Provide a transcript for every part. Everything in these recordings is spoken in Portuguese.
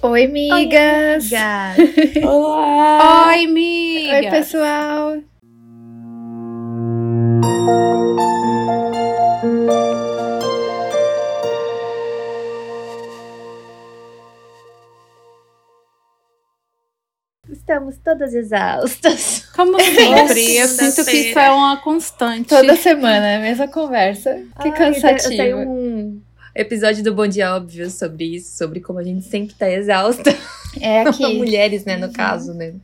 Oi, amigas! Oi, Olá! Oi, amiga! Oi, pessoal! Estamos todas exaustas. Como sempre, eu sinto que isso é uma constante. Toda semana, a mesma conversa. Que Ai, cansativo. Tem um episódio do Bom Dia Óbvio sobre isso, sobre como a gente sempre tá exausta. É aqui. Mulheres, né, no caso, né?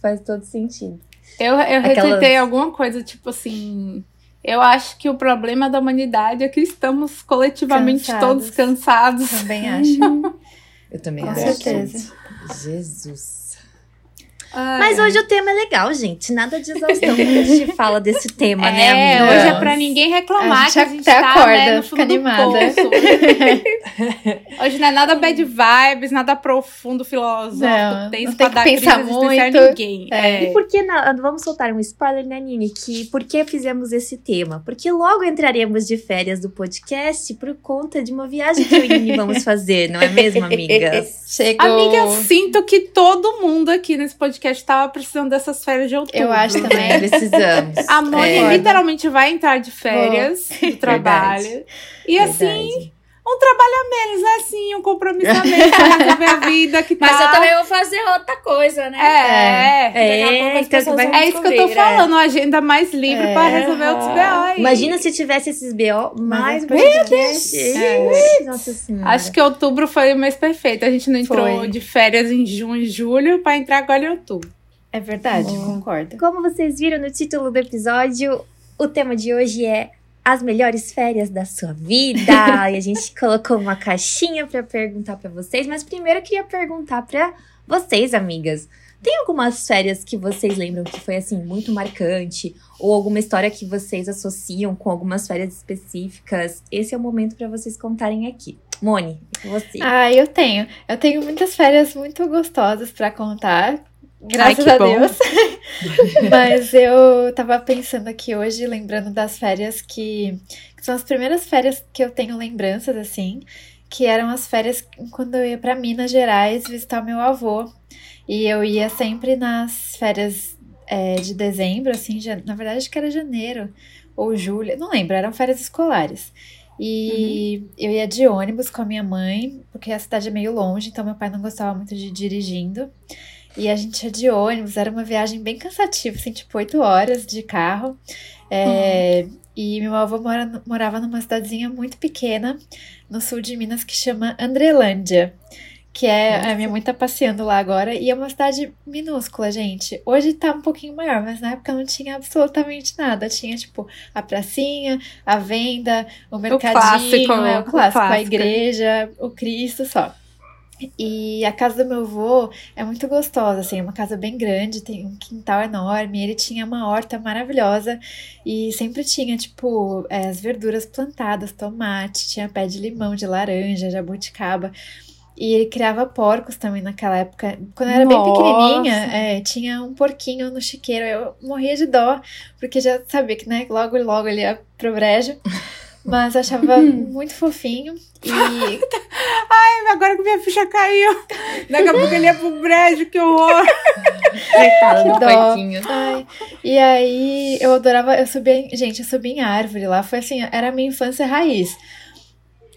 Faz todo sentido. Eu, eu Aquelas- retuitei alguma coisa, tipo assim. Eu acho que o problema da humanidade é que estamos coletivamente Cansados. todos cansados. Também acho. Eu também Com acho. certeza. Jesus. Ai. Mas hoje o tema é legal, gente. Nada de exaustão quando a gente fala desse tema, né, É, amiga? hoje é pra ninguém reclamar A que a gente até tá, acorda, né, no fica fundo do animada. hoje não é nada bad vibes, nada profundo, filosófico, Não, tenso não tem que pensar muito. ninguém. É. É. E por que não? Vamos soltar um spoiler, né, Nini? Que por que fizemos esse tema? Porque logo entraremos de férias do podcast por conta de uma viagem que eu e Nini vamos fazer, não é mesmo, amigas? Chegou. Amiga, eu sinto que todo mundo aqui nesse podcast tava precisando dessas férias de outubro. Eu acho também. É, precisamos. A Moni É, literalmente vai entrar de férias do trabalho. E assim, verdade. Um trabalho a menos, né? Assim, um compromisso a menos pra resolver a vida que Mas tá. eu também vou fazer outra coisa, né? É, é. Daqui a pouco as então É isso que eu tô né? falando, uma agenda mais livre É. pra resolver outros BO. aí. Imagina se tivesse esses BO mais Mas podcast. É. Nossa senhora. Acho que outubro foi o mês perfeito. A gente não entrou Foi. de férias em junho e julho pra entrar agora em outubro. É verdade, concordo. Como vocês viram no título do episódio, o tema de hoje é as melhores férias da sua vida. e a gente colocou uma caixinha pra perguntar pra vocês, mas primeiro eu queria perguntar pra vocês, amigas. Tem algumas férias que vocês lembram que foi assim muito marcante ou alguma história que vocês associam com algumas férias específicas? Esse é o momento pra vocês contarem aqui. Moni, é com você. Ah, eu tenho. Eu tenho muitas férias muito gostosas pra contar. Graças que a bom. Deus. Mas eu tava pensando aqui hoje, lembrando das férias que, que são as primeiras férias que eu tenho lembranças, assim, que eram as férias quando eu ia pra Minas Gerais visitar o meu avô. E eu ia sempre nas férias é, de dezembro, assim, já, na verdade acho que era janeiro ou julho, não lembro, eram férias escolares. E eu ia de ônibus com a minha mãe, porque a cidade é meio longe, então meu pai não gostava muito de ir dirigindo. E a gente ia de ônibus, era uma viagem bem cansativa, assim, tipo, oito horas de carro. É, E meu avô mora, morava numa cidadezinha muito pequena, no sul de Minas, que chama Andrelândia. Que é, a minha mãe tá passeando lá agora, e é uma cidade minúscula, gente. Hoje tá um pouquinho maior, mas na época não tinha absolutamente nada. Tinha, tipo, a pracinha, a venda, o mercadinho, clássico, é, o o clássico, a clássico. igreja, o Cristo só. E a casa do meu avô é muito gostosa, assim, é uma casa bem grande, tem um quintal enorme, ele tinha uma horta maravilhosa e sempre tinha, tipo, é, as verduras plantadas, tomate, tinha pé de limão, de laranja, jabuticaba. E ele criava porcos também naquela época. Quando eu era bem Nossa! pequenininha, é, tinha um porquinho no chiqueiro. Eu morria de dó, porque já sabia que, né, logo logo ele ia pro brejo. Mas achava muito fofinho. E Agora que minha ficha caiu. Daqui a pouco ele ia pro brejo, que horror. Coitado do. Ai, e aí eu adorava, eu subia, em- gente, eu subia em árvore lá, foi assim, era a minha infância raiz.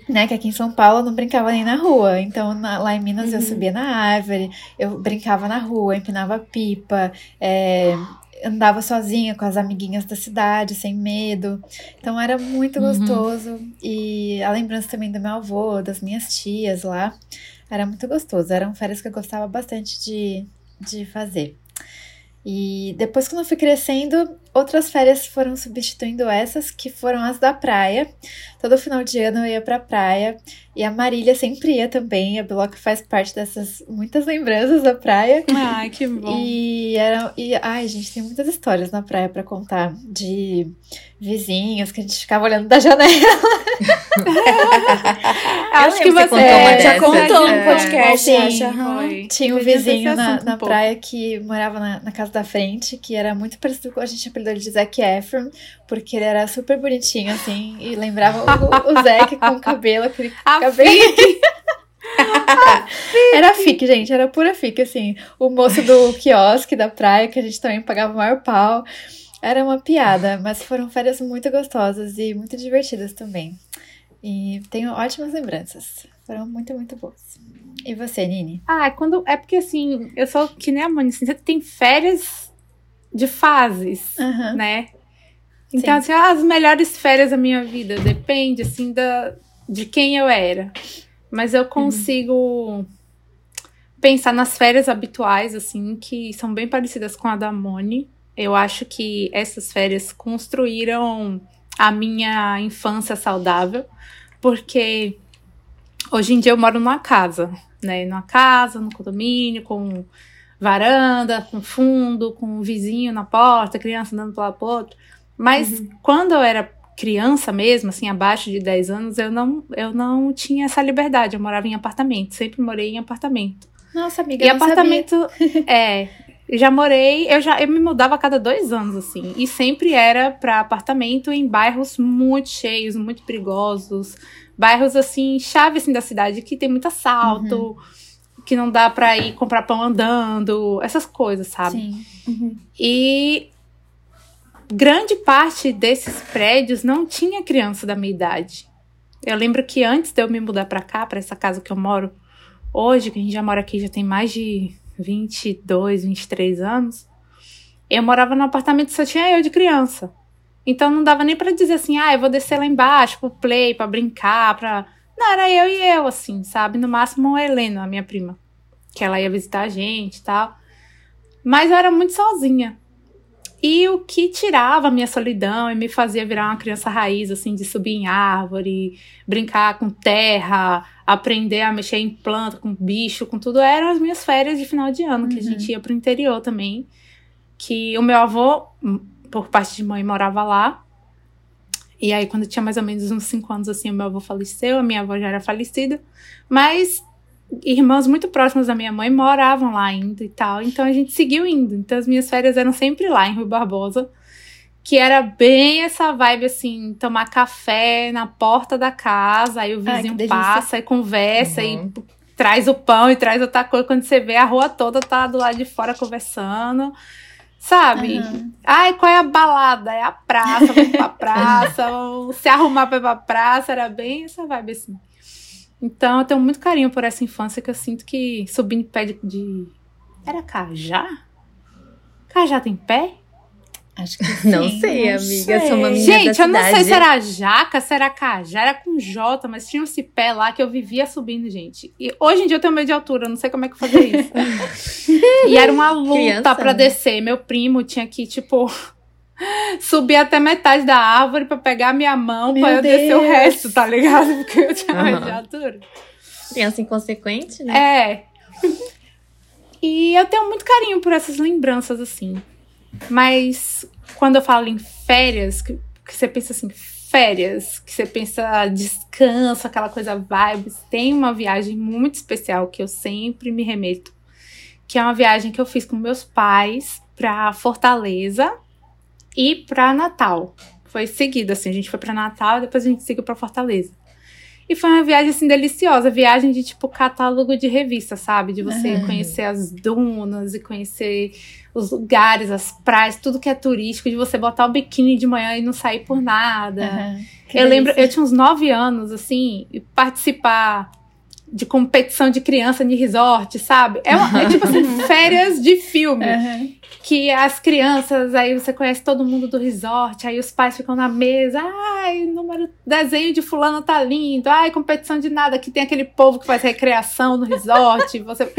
Né, que aqui em São Paulo eu não brincava nem na rua. Então, na- lá em Minas eu subia na árvore, eu brincava na rua, empinava pipa, é, andava sozinha com as amiguinhas da cidade, sem medo. Então era muito Uhum. gostoso. E a lembrança também do meu avô, das minhas tias lá. Era muito gostoso. Eram férias que eu gostava bastante de, de fazer. E depois, quando eu fui crescendo, outras férias foram substituindo essas, que foram as da praia. Todo final de ano eu ia pra praia. E a Marília sempre ia também. A Biloca faz parte dessas muitas lembranças da praia. Ai, que bom. E era. E, ai, gente, tem muitas histórias na praia pra contar. De vizinhos que a gente ficava olhando da janela. Acho que você você contou uma já contou É. no podcast, Sim, acho. aham. Foi. Tinha um vizinho na, na um praia que morava na, na casa da frente, que era muito parecido com a gente de Zac Efron, porque ele era super bonitinho, assim, e lembrava o, o Zac com o cabelo, aquele A cabelo. era fique, gente, era pura fique, assim. O moço do quiosque da praia, que a gente também pagava o maior pau. Era uma piada, mas foram férias muito gostosas e muito divertidas também. E tenho ótimas lembranças. Foram muito, muito boas. E você, Nini? Ah, quando. É porque assim, eu sou que nem a Moni, assim, você tem férias de fases, uhum. né? Então, Sim. assim, as melhores férias da minha vida depende, assim, da, de quem eu era. Mas eu consigo uhum. pensar nas férias habituais, assim, que são bem parecidas com a da Moni. Eu acho que essas férias construíram a minha infância saudável, porque hoje em dia eu moro numa casa, né? Numa casa, no condomínio, com varanda, com fundo, com um vizinho na porta, criança andando para lá pro outro. Mas uhum. quando eu era criança mesmo, assim, abaixo de 10 anos, eu não, eu não tinha essa liberdade. Eu morava em apartamento, sempre morei em apartamento. Nossa, amiga, e apartamento é, já morei, eu já eu me mudava a cada dois anos assim, e sempre era para apartamento em bairros muito cheios, muito perigosos, bairros assim chave assim da cidade que tem muito assalto. Uhum que não dá para ir comprar pão andando, essas coisas, sabe? Sim. Uhum. E grande parte desses prédios não tinha criança da minha idade. Eu lembro que antes de eu me mudar para cá, para essa casa que eu moro hoje, que a gente já mora aqui já tem mais de 22, 23 anos, eu morava num apartamento que só tinha eu de criança. Então não dava nem para dizer assim, ah, eu vou descer lá embaixo pro play, para brincar, para Não, era eu e eu assim, sabe? No máximo a Helena, a minha prima, que ela ia visitar a gente e tal. Mas eu era muito sozinha. E o que tirava a minha solidão e me fazia virar uma criança raiz, assim, de subir em árvore, brincar com terra, aprender a mexer em planta, com bicho, com tudo, eram as minhas férias de final de ano, uhum. que a gente uhum. ia pro interior também. Que o meu avô, por parte de mãe, morava lá. E aí, quando eu tinha mais ou menos uns 5 anos, assim, o meu avô faleceu, a minha avó já era falecida. Mas irmãs muito próximas da minha mãe moravam lá ainda e tal. Então a gente seguiu indo. Então as minhas férias eram sempre lá em Rio Barbosa. Que era bem essa vibe assim, tomar café na porta da casa, aí o vizinho Ai, passa e conversa uhum. e traz o pão e traz outra coisa. Quando você vê a rua toda tá do lado de fora conversando. Sabe? Uhum. Ai, qual é a balada? É a praça, vamos pra praça, se arrumar pra ir pra praça, era bem essa vibe assim. Então eu tenho muito carinho por essa infância que eu sinto que subindo pé de, de. Era cajá? Cajá tem pé? Acho que sim. Não sei, não amiga. Sei. Sou uma menina Gente, eu não sei se era jaca, se era cajá, era com J, mas tinha esse pé lá que eu vivia subindo, gente. E hoje em dia eu tenho medo de altura, eu não sei como é que fazer isso. e era uma luta para né? descer. Meu primo tinha que, tipo, subir até metade da árvore para pegar a minha mão para eu descer o resto, tá ligado? Porque eu tinha uhum. mais de altura. Criança inconsequente, né? É. e eu tenho muito carinho por essas lembranças, assim. Mas quando eu falo em férias, que, que você pensa assim, férias, que você pensa descanso, aquela coisa vibes, tem uma viagem muito especial que eu sempre me remeto, que é uma viagem que eu fiz com meus pais para Fortaleza e para Natal. Foi seguido, assim, a gente foi para Natal e depois a gente seguiu para Fortaleza. E foi uma viagem, assim, deliciosa. Viagem de, tipo, catálogo de revista, sabe? De você conhecer as dunas e conhecer os lugares, as praias, tudo que é turístico. De você botar o biquíni de manhã e não sair por nada. Eu lembro, eu tinha uns nove anos, assim, e participar de competição de criança de resort, sabe? É, uma, é tipo assim, férias de filme. Uhum. Que as crianças, aí você conhece todo mundo do resort, aí os pais ficam na mesa, ai, número, desenho de fulano tá lindo, ai, competição de nada, que tem aquele povo que faz recreação no resort, você...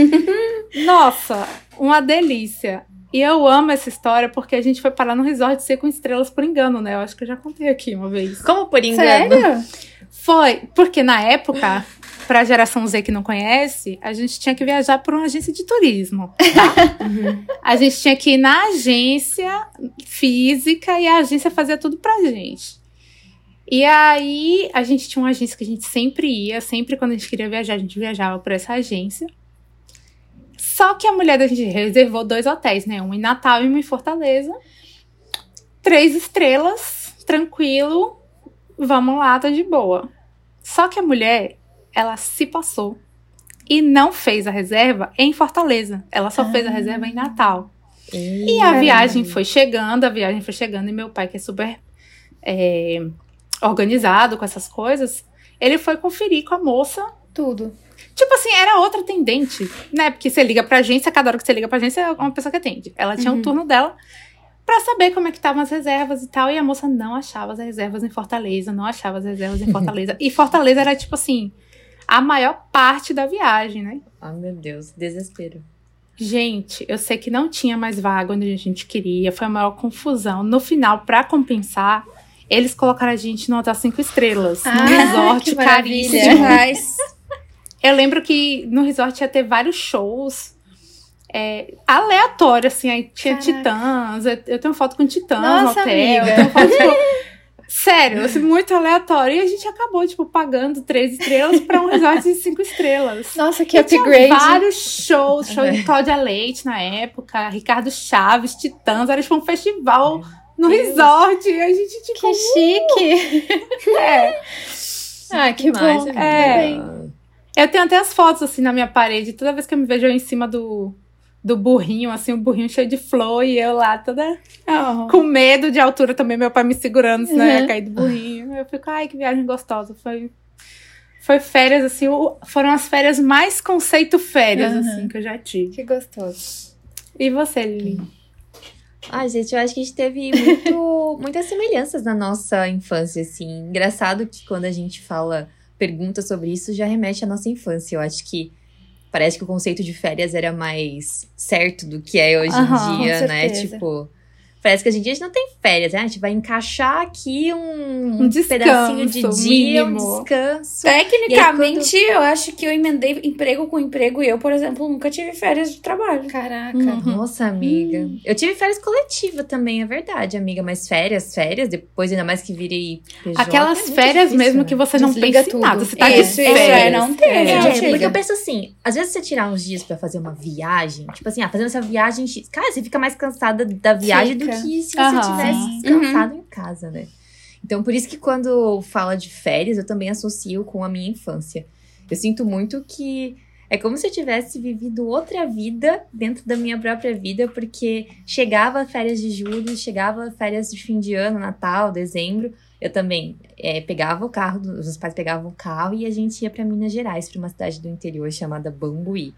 Nossa, uma delícia. E eu amo essa história porque a gente foi parar no resort ser com estrelas por engano, né? Eu acho que eu já contei aqui uma vez. Como por engano? Sério? Foi, porque na época para a geração Z que não conhece, a gente tinha que viajar por uma agência de turismo. Tá? Uhum. A gente tinha que ir na agência física e a agência fazia tudo pra gente. E aí a gente tinha uma agência que a gente sempre ia, sempre quando a gente queria viajar, a gente viajava por essa agência. Só que a mulher da gente reservou dois hotéis, né? Um em Natal e um em Fortaleza. Três estrelas, tranquilo, vamos lá, tá de boa. Só que a mulher ela se passou e não fez a reserva em Fortaleza. Ela só Ah. fez a reserva em Natal. E E a viagem foi chegando, a viagem foi chegando, e meu pai, que é super é, organizado com essas coisas, ele foi conferir com a moça. Tudo. Tipo assim, era outra atendente, né? Porque você liga pra agência, cada hora que você liga pra agência é uma pessoa que atende. Ela tinha um turno dela pra saber como é que estavam as reservas e tal. E a moça não achava as reservas em Fortaleza, não achava as reservas em Fortaleza. e Fortaleza era, tipo assim, a maior parte da viagem, né? Ai, meu Deus, desespero. Gente, eu sei que não tinha mais vaga onde a gente queria, foi a maior confusão. No final, pra compensar, eles colocaram a gente no hotel cinco estrelas, Ah, num resort caríssimo. Demais. Eu lembro que no resort ia ter vários shows é, aleatórios, assim, aí tinha Caraca. titãs, eu, tenho foto com titãs Nossa, no hotel, amiga. eu tenho foto, tipo, sério, assim, muito aleatório. E a gente acabou, tipo, pagando três estrelas pra um resort de cinco estrelas. Nossa, que E tinha upgrade. vários shows, show de Cláudia Leite na época, Ricardo Chaves, Titãs, era tipo um festival no Deus. resort. E a gente, tipo, Que chique. é. Ah, que Demais, bom. amiga. É. Eu tenho até as fotos assim na minha parede. Toda vez que eu me vejo eu em cima do, do burrinho, assim, o burrinho cheio de flor e eu lá toda Oh. com medo de altura também, meu pai me segurando, senão eu ia Uhum. cair do burrinho. Eu fico, ai, que viagem gostosa. Foi, foi férias, assim, foram as férias mais conceito férias, Uhum. assim, que eu já tive. Que gostoso. E você, Lili? Ai, gente, eu acho que a gente teve muito, muitas semelhanças na nossa infância, assim. Engraçado que quando a gente fala, pergunta sobre isso, já remete à nossa infância. Eu acho que parece que o conceito de férias era mais certo do que é hoje Aham, em dia, né? Tipo, parece que hoje em dia a gente não tem férias, né? A gente vai encaixar aqui um, Um descanso pedacinho de dia, um mínimo. descanso. Tecnicamente, eu acho que eu emendei emprego com emprego e eu, por exemplo, nunca tive férias de trabalho. Caraca. Uhum. Nossa, amiga. Eu tive férias coletivas também, é verdade, amiga. Mas férias, férias, depois ainda mais que virei PJ, Aquelas é férias difícil, mesmo né? que você não Desliga pensa em tudo. nada. Você tá Isso, de férias. é, não tem. É, gente. porque eu penso assim, às vezes você tirar uns dias pra fazer uma viagem, tipo assim, ah, fazendo essa viagem, X, cara, você fica mais cansada da viagem Fica. do que se você Aham. tivesse descansado em casa, né? Então, por isso que quando fala de férias, eu também associo com a minha infância. Eu sinto muito que é como se eu tivesse vivido outra vida dentro da minha própria vida, porque chegava férias de julho, chegava férias de fim de ano, Natal, dezembro, eu também é, pegava o carro, os meus pais pegavam o carro e a gente ia para Minas Gerais, para uma cidade do interior chamada Bambuí.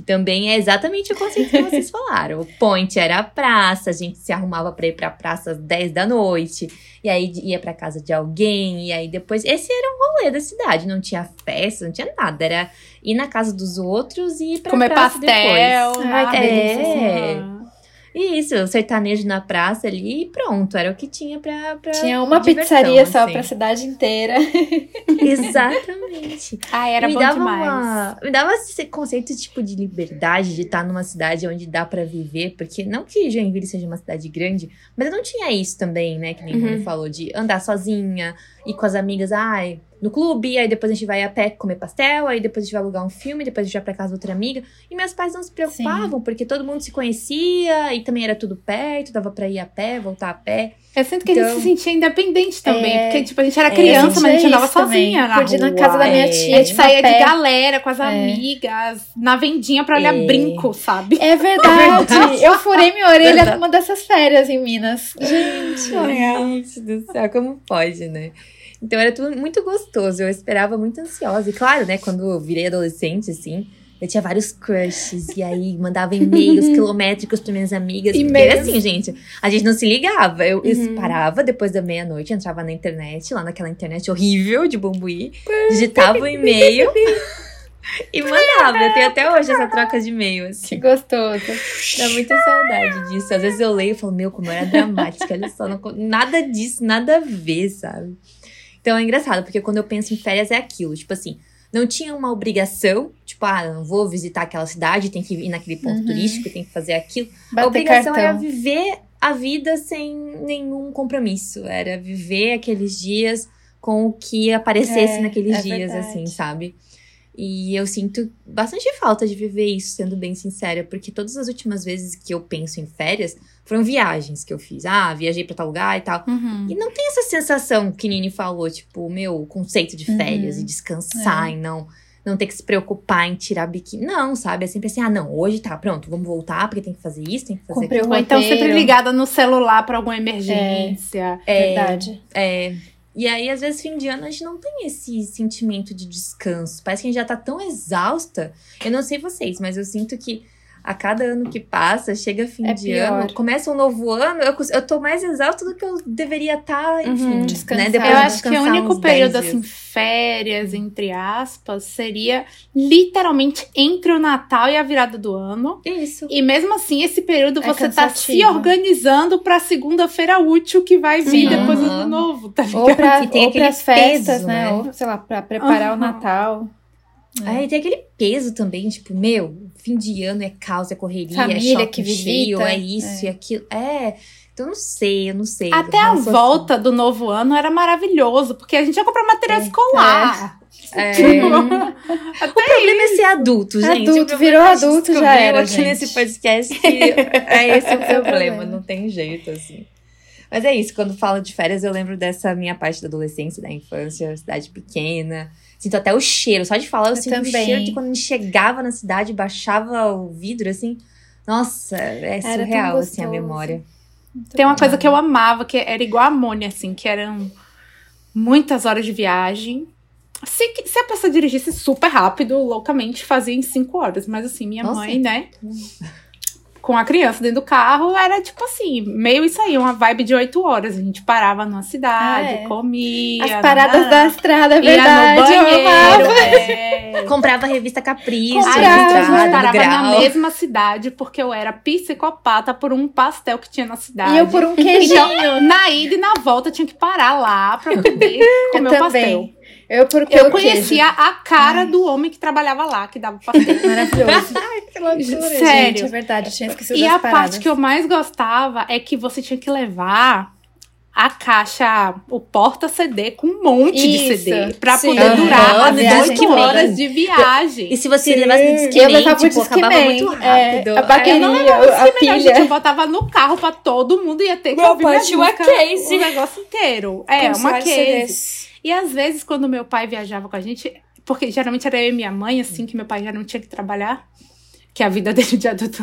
Que também é exatamente o conceito que vocês falaram. O point era a praça, a gente se arrumava para ir pra praça às 10 da noite, e aí ia pra casa de alguém, e aí depois. Esse era o rolê da cidade, não tinha festa, não tinha nada. Era ir na casa dos outros e ir pra Comer praça pastel. depois. Ai, é. E isso, sertanejo na praça ali e pronto, era o que tinha pra. pra Tinha uma diversão, pizzaria só assim. pra cidade inteira. Exatamente. Ah, era me bom dava demais. Uma, me dava esse conceito tipo de liberdade de estar numa cidade onde dá pra viver, porque não que Joinville seja uma cidade grande, mas eu não tinha isso também, né, que nem Uhum. falou de andar sozinha, ir com as amigas, ai, no clube, aí depois a gente vai a pé comer pastel, aí depois a gente vai alugar um filme, depois a gente vai pra casa de outra amiga. E meus pais não se preocupavam, porque todo mundo se conhecia e também era tudo perto, dava pra ir a pé, voltar a pé. Eu sinto que a gente Então- se sentia independente também. É. porque, tipo, a gente era É, criança, eu mas a gente sentia andava também. sozinha na Podia ir na rua. casa da minha é. tia, A gente saía de galera com as É. amigas, na vendinha pra olhar É. brinco, sabe? É verdade. Eu furei minha orelha numa dessas férias em Minas. Gente, gente do céu, como pode, né? Então era tudo muito gostoso, eu esperava muito ansiosa. E claro, né, quando eu virei adolescente, assim, eu tinha vários crushes, e aí mandava e-mails quilométricos para minhas amigas. Porque E-mails. assim, gente, a gente não se ligava. Eu, Uhum. parava depois da meia-noite, entrava na internet, lá naquela internet horrível de Bambuí, digitava o e-mail e mandava. Eu tenho até hoje essa troca de e-mail, Que assim. gostoso. Dá muita saudade disso. Às vezes eu leio e falo, meu, como era dramática, olha só, não- nada disso, nada a ver, sabe? Então é engraçado, porque quando eu penso em férias é aquilo, tipo assim, não tinha uma obrigação, tipo, ah, não vou visitar aquela cidade, tem que ir naquele ponto Uhum. turístico, tem que fazer aquilo. a Bater obrigação era cartão. viver a vida sem nenhum compromisso, era viver aqueles dias com o que aparecesse É, naqueles é dias, verdade. assim, sabe? E eu sinto bastante falta de viver isso, sendo bem sincera, porque todas as últimas vezes que eu penso em férias foram viagens que eu fiz. Ah, viajei pra tal lugar e tal. Uhum. E não tem essa sensação que Nini falou, tipo, meu, o conceito de férias Uhum. e descansar É. e não, não ter que se preocupar em tirar biquíni. Não, sabe? É sempre assim, ah, não, hoje tá, pronto, vamos voltar, porque tem que fazer isso, tem que fazer Cumprir aquilo. Ou então sempre ligada no celular pra alguma emergência. É, Verdade. É. E aí, às vezes, fim de ano, a gente não tem esse sentimento de descanso. Parece que a gente já tá tão exausta. Eu não sei vocês, mas eu sinto que a cada ano que passa, chega fim É de pior. ano, começa um novo ano, eu, eu tô mais exausta do que eu deveria estar, enfim, Uhum. Descansar. né? Depois Eu acho que o único período 10 assim, férias, entre aspas, seria literalmente entre o Natal e a virada do ano. Isso. E mesmo assim, esse período É você tá se cansativo. organizando pra segunda-feira útil que vai vir Sim. depois do Uhum. ano novo, tá ligado? Ou, pra, E tem ou pras festas, peso, né? né? Ou, sei lá, pra preparar o Aham. Natal. Aí tem aquele peso também, tipo, meu, fim de ano é caos, é correria, Família é shopping que cheio, visita, é isso e aquilo. É. Então eu não sei, eu não sei. Até a sou volta do novo ano era maravilhoso, porque a gente ia comprar material É. escolar. assim. Tipo, É. O problema é ser adulto, gente. Adulto, virou é adulto, já era, aqui gente. nesse podcast que é esse o problema, problema. não tem jeito, assim. Mas é isso, quando falo de férias, eu lembro dessa minha parte da adolescência, da infância, cidade pequena. Sinto até o cheiro, só de falar, eu, Eu sinto também. o cheiro de quando chegava na cidade, baixava o vidro, assim. Nossa, é Era surreal, assim, a memória. Tem uma coisa que eu amava, que era igual a amônia, assim, que eram muitas horas de viagem. Se, se a pessoa dirigisse super rápido, loucamente, fazia em cinco horas. Mas assim, minha Nossa. mãe, né? Com a criança dentro do carro, era tipo assim, meio isso aí, uma vibe de oito horas. A gente parava numa cidade, Ah, é. comia. As paradas da estrada, é ia verdade. banheiro. é. Comprava a revista Capricho, Comprava. a gente Estrada, parava na mesma cidade, porque eu era psicopata por um pastel que tinha na cidade. E eu por um queijinho. Então, na ida e na volta, eu tinha que parar lá pra poder comer o pastel. Eu Eu conhecia a cara do homem que trabalhava lá, que dava pastel. queijo. Maravilhoso. Que loucura, Sério. Gente, é verdade, eu tinha esquecido e das a paradas. parte que eu mais gostava é que você tinha que levar a caixa, o porta-CD com um monte de Isso, CD pra sim. poder durar a as viagem 8 que horas de viagem. E se você Sim. levasse Eu levava o tipo, muito é, rápido. a bateria, Eu não a, levava a não, gente, pilha. eu botava no carro pra todo mundo ia ter que Meu ouvir uma música, case. o negócio inteiro. É, Com uma case. CDs. E às vezes, quando meu pai viajava com a gente, porque geralmente era eu e minha mãe, assim, que meu pai já não tinha que trabalhar, que a vida dele de adulto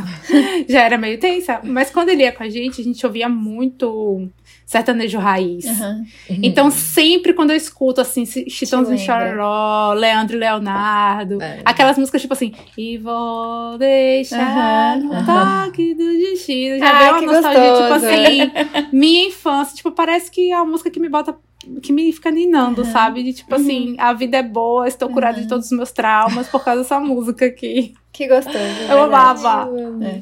já era meio tensa. Mas quando ele ia com a gente, a gente ouvia muito sertanejo raiz. Aham. Então, sempre quando eu escuto, assim, Chitãozinho lembra. Chororó, Leandro e Leonardo, É. aquelas músicas tipo assim, e vou deixar Aham, no toque do destino. Já Ai, veio uma que nostalgia, tipo gostoso. assim, minha infância. Tipo, parece que é uma música que me bota, que me fica ninando, sabe? De tipo assim, a vida é boa, estou curada de todos os meus traumas por causa dessa música aqui. Que gostoso. é Eu amava. É.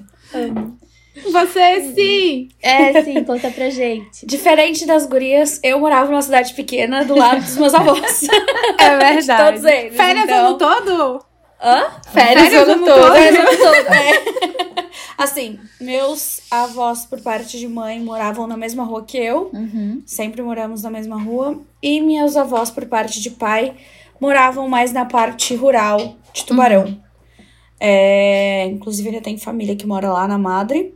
Você sim! É, sim, conta pra gente. Diferente das gurias, eu morava numa cidade pequena do lado dos meus avós. É verdade. todos eles, Férias então. ano todo? Hã? Férias, Férias o ano ano todo. Férias ano todo, é. Assim, meus avós, por parte de mãe, moravam na mesma rua que eu. Uhum. Sempre moramos na mesma rua. E meus avós, por parte de pai, moravam mais na parte rural de Tubarão. É, inclusive, ele tem família que mora lá na Madre.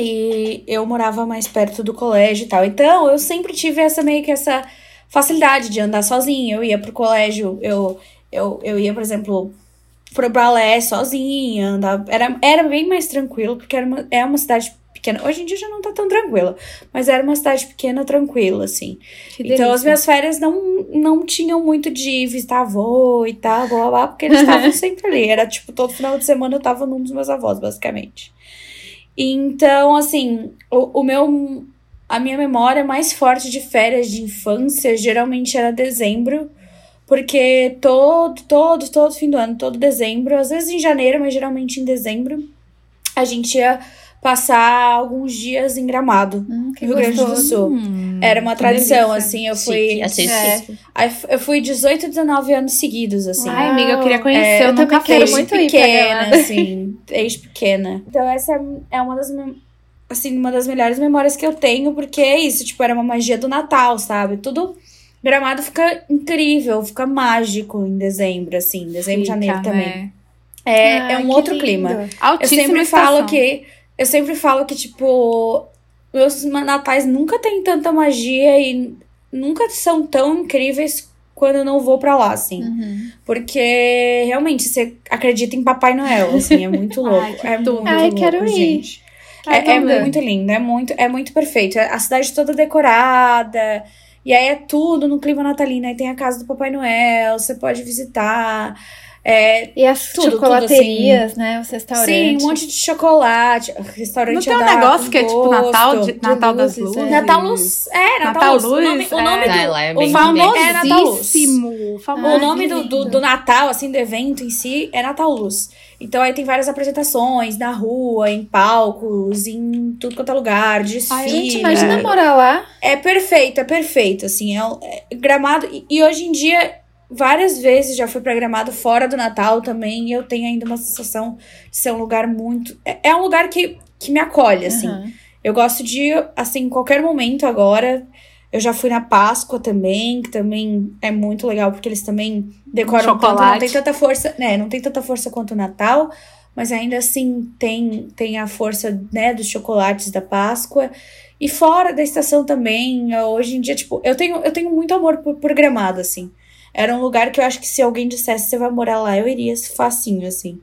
E eu morava mais perto do colégio e tal. Então, eu sempre tive essa meio que essa facilidade de andar sozinha. Eu ia pro colégio, eu, eu, eu ia, por exemplo, pro balé sozinha, andava. Era, era bem mais tranquilo, porque era uma, é uma cidade pequena. Hoje em dia já não tá tão tranquila, mas era uma cidade pequena, tranquila, assim. Que Então as minhas férias não, não tinham muito de visitar avô e tal, blá blá, blá, porque eles estavam sempre ali. Era tipo, todo final de semana eu tava num dos meus avós, basicamente. Então, assim, o, o meu. A minha memória mais forte de férias de infância geralmente era dezembro. Porque todo, todo, todo fim do ano, todo dezembro, às vezes em janeiro, mas geralmente em dezembro, a gente ia passar alguns dias em Gramado, Hum, que Rio Grande do gostoso. Sul. Hum, Era uma tradição, delícia. assim, eu fui. É. chique. Aí f- Eu fui 18, 19 anos seguidos, assim. Ai, amiga, eu queria conhecer, É, eu, eu nunca também quero fui. muito ir pra pequena, Gramado. assim, desde pequena. Então essa é- é uma das, assim, uma das melhores memórias que eu tenho, porque é isso, tipo, era uma magia do Natal, sabe? Tudo, Gramado fica incrível, fica mágico em dezembro, assim, dezembro, Fica, janeiro também. né? É, é um outro lindo. clima. Eu Altíssima sempre estação. falo que. Eu sempre falo que, tipo, meus natais nunca tem tanta magia e nunca são tão incríveis quando eu não vou pra lá, assim. Uhum. Porque realmente você acredita em Papai Noel, assim, é muito louco. Ai, que é muito Ai, louco, quero ir. gente. Ai, É, é muito lindo, é muito, é muito perfeito. A cidade toda decorada. E aí é tudo no clima natalino. Aí tem a casa do Papai Noel, você pode visitar. É, E as Tudo, chocolaterias, né? Os restaurantes. sim, um monte de chocolate. Restaurante Não tem um negócio que é tipo. Natal, de, Natal das luzes, luzes. é. Natal Luz. É, Natal, Natal Luz. O nome, o nome é. do, Ah, é o bem. é. Famosíssimo. O nome do, do, Natal, assim, do evento em si, é Natal Luz. Então aí tem várias apresentações na rua, em palcos, em tudo quanto é lugar, desfile. Ai, Gente, imagina morar lá. É perfeito, é perfeito, assim, é, um- é gramado. E, e hoje em dia, várias vezes já fui pra gramado fora do Natal também, e eu tenho ainda uma sensação de ser um lugar muito. É, é um lugar que, que me acolhe, assim. Uhum. Eu gosto de ir, assim, em qualquer momento agora. Eu já fui na Páscoa também, que também é muito legal, porque eles também decoram tanto, não Chocolate. tem tanta força, né? Não tem tanta força quanto o Natal, mas ainda assim tem, tem a força, né, dos chocolates da Páscoa. E fora da estação também, hoje em dia, tipo, eu tenho, eu tenho muito amor por, por Gramado, assim. Era um lugar que eu acho que se alguém dissesse você vai morar lá, eu iria facinho, assim.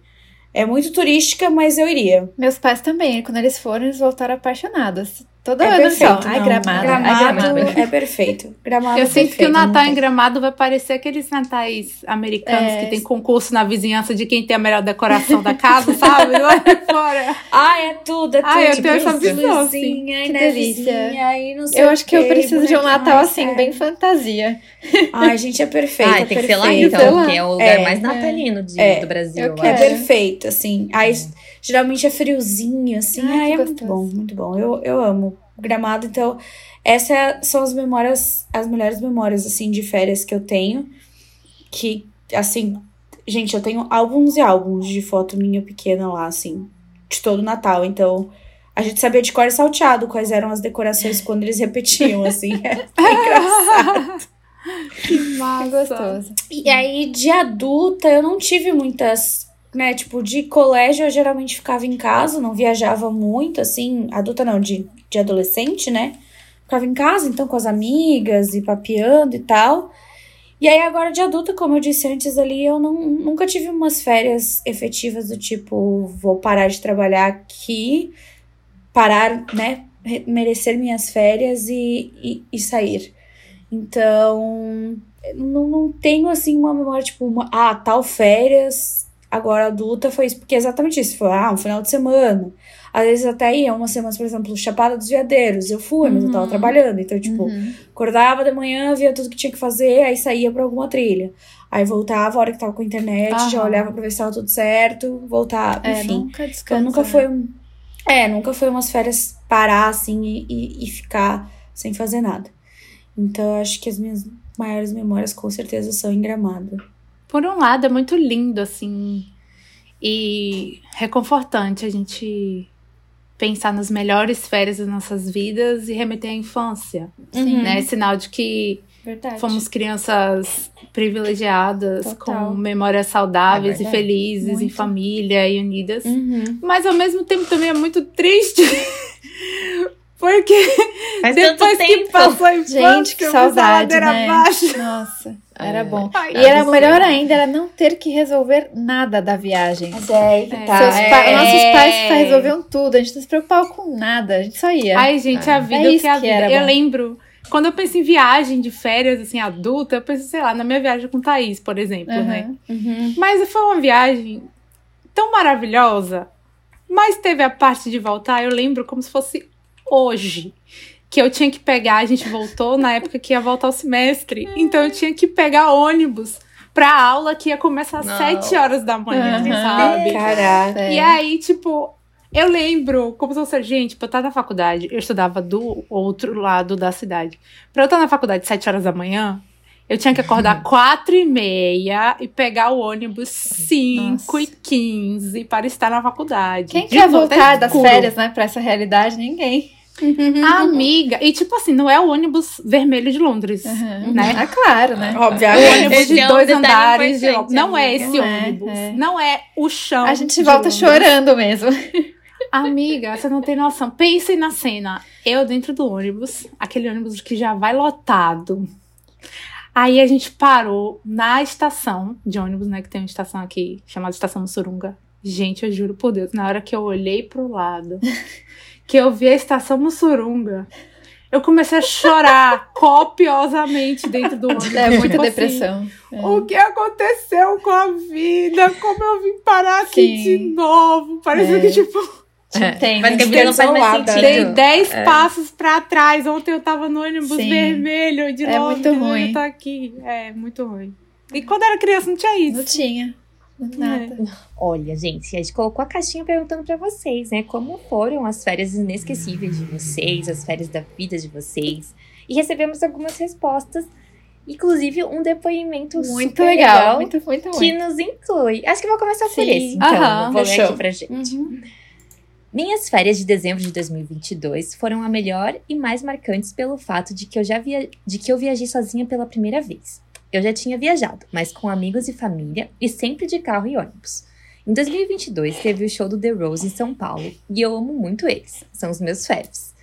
É muito turística, mas eu iria. Meus pais também, quando eles foram, eles voltaram apaixonados. Todo É ano perfeito. só. Ai, gramado. Gramado Ai, gramado. é perfeito. Gramado Eu é sinto que o perfeito, Natal em Gramado vai parecer aqueles natais americanos É. que tem concurso na vizinhança de quem tem a melhor decoração da casa, sabe? Lá fora. Ai, é tudo, é tudo. Ai, eu tipo tenho essa isso. visão, Luzinha, Que e delícia. nevezinha, não sei Eu acho que eu preciso de um Natal ai, assim, sério. bem fantasia. Ai, gente, é perfeito. Ah, é tem que ser lá perfeito. então, porque é o lugar É, mais natalino de- É. do Brasil. Eu eu quero. É perfeito, assim. Aí, geralmente é friozinho, assim. Ai, Ai, que é muito gostoso. bom, muito bom. Eu, eu amo gramado, então. Essas são as memórias, as melhores memórias, assim, de férias que eu tenho. Que, assim, gente, eu tenho álbuns e álbuns de foto minha pequena lá, assim, de todo o Natal. Então, a gente sabia de cor e salteado quais eram as decorações quando eles repetiam, assim. É engraçado. que Que massa. gostoso. E aí, de adulta, eu não tive muitas, né? Tipo, de colégio eu geralmente ficava em casa, não viajava muito, assim. Adulta não, de, de adolescente, né? Ficava em casa, então, com as amigas e papeando e tal. E aí, agora de adulta, como eu disse antes ali, eu não, nunca tive umas férias efetivas do tipo, vou parar de trabalhar aqui, parar, né? re- Merecer minhas férias e, e, e sair. Então, não, não tenho assim uma memória, tipo, uma, ah, tal férias, agora adulta foi isso, porque é exatamente isso, foi, ah, um final de semana. Às vezes até ia umas semanas, por exemplo, Chapada dos Veadeiros, eu fui, mas eu tava Uhum. trabalhando, então, tipo, Uhum. acordava de manhã, via tudo que tinha que fazer, aí saía pra alguma trilha. Aí voltava a hora que tava com a internet, já Aham. olhava pra ver se tava tudo certo, voltava, É, enfim. nunca descansa. Então nunca foi um. É, nunca foi umas férias parar assim e, e, e ficar sem fazer nada. Então eu acho que as minhas maiores memórias com certeza são em gramado. Por um lado, é muito lindo, assim, e reconfortante a gente pensar nas melhores férias das nossas vidas e remeter à infância, Sim. né? Sinal de que Verdade. fomos crianças privilegiadas, Total. com memórias saudáveis É e felizes, em Muito. família e unidas. Uhum. Mas ao mesmo tempo também é muito triste. Porque Faz tanto depois que tempo. passou a infância, Gente, que a saudade, né? abaixo. Nossa, era É. bom. Ai, E era Absurdo. melhor ainda, era não ter que resolver nada da viagem. Mas é, que É. tá. Seus é, pa- Nossos pais resolviam tudo, a gente não se preocupava com nada, a gente só ia. Ai, gente, a vida É isso que é a que vida. era eu bom. lembro, quando eu penso em viagem de férias, assim, adulta, eu penso, sei lá, na minha viagem com Thaís, por exemplo, Aham. né? Uhum. Mas foi uma viagem tão maravilhosa, mas teve a parte de voltar, eu lembro como se fosse hoje. Que eu tinha que pegar, a gente voltou na época que ia voltar o semestre, então eu tinha que pegar ônibus pra aula que ia começar às Não. 7 horas da manhã, Aham. sabe? Caraca. É. E aí, tipo, eu lembro como se fosse, gente, pra eu estar na faculdade, eu estudava do outro lado da cidade. Pra eu estar na faculdade às 7 horas da manhã, eu tinha que acordar 4 e meia e pegar o ônibus 5 e 15 para estar na faculdade. Quem De quer voltar das escuro. férias, né, pra essa realidade? Ninguém. Amiga, e tipo assim, não é o ônibus vermelho de Londres, Uhum. né? Ah, claro, né? O Obviamente. ônibus Esse de é dois detalhe andares. de- Não é amiga. esse Não é, ônibus. é. Não é o chão. A gente volta chorando mesmo. Amiga, você não tem noção. Pensem na cena. Eu dentro do ônibus, aquele ônibus que já vai lotado. Aí a gente parou na estação de ônibus, né? Que tem uma estação aqui chamada Estação Mussurunga. Gente, eu juro por Deus, na hora que eu olhei pro lado, que eu vi a Estação Mussurunga, eu comecei a chorar copiosamente dentro do ônibus. É muita Tipo assim, depressão. É. o que aconteceu com a vida? Como eu vim parar aqui Sim. de novo? Parecia É. que, tipo, Te entendo. Mas que a vida não faz mais Isolada. sentido. dei 10 É. passos pra trás. Ontem eu tava no ônibus Sim. vermelho de É novo. muito ruim. Eu tô aqui. É, muito ruim. E quando era criança não tinha isso. Não tinha. Nada. Olha, gente, a gente colocou a caixinha perguntando pra vocês, né? Como foram as férias inesquecíveis de vocês, as férias da vida de vocês. E recebemos algumas respostas, inclusive um depoimento Muito super legal. Muito, muito, que muito. nos inclui. Acho que eu vou começar por Sim. esse, então. Aham, vou ler aqui pra gente. Uhum. Minhas férias de dezembro de 2022 foram a melhor e mais marcantes pelo fato de que eu já via... de que eu viajei sozinha pela primeira vez. Eu já tinha viajado, mas com amigos e família e sempre de carro e ônibus. Em 2022 teve o show do The Rose em São Paulo e eu amo muito eles. São os meus férias.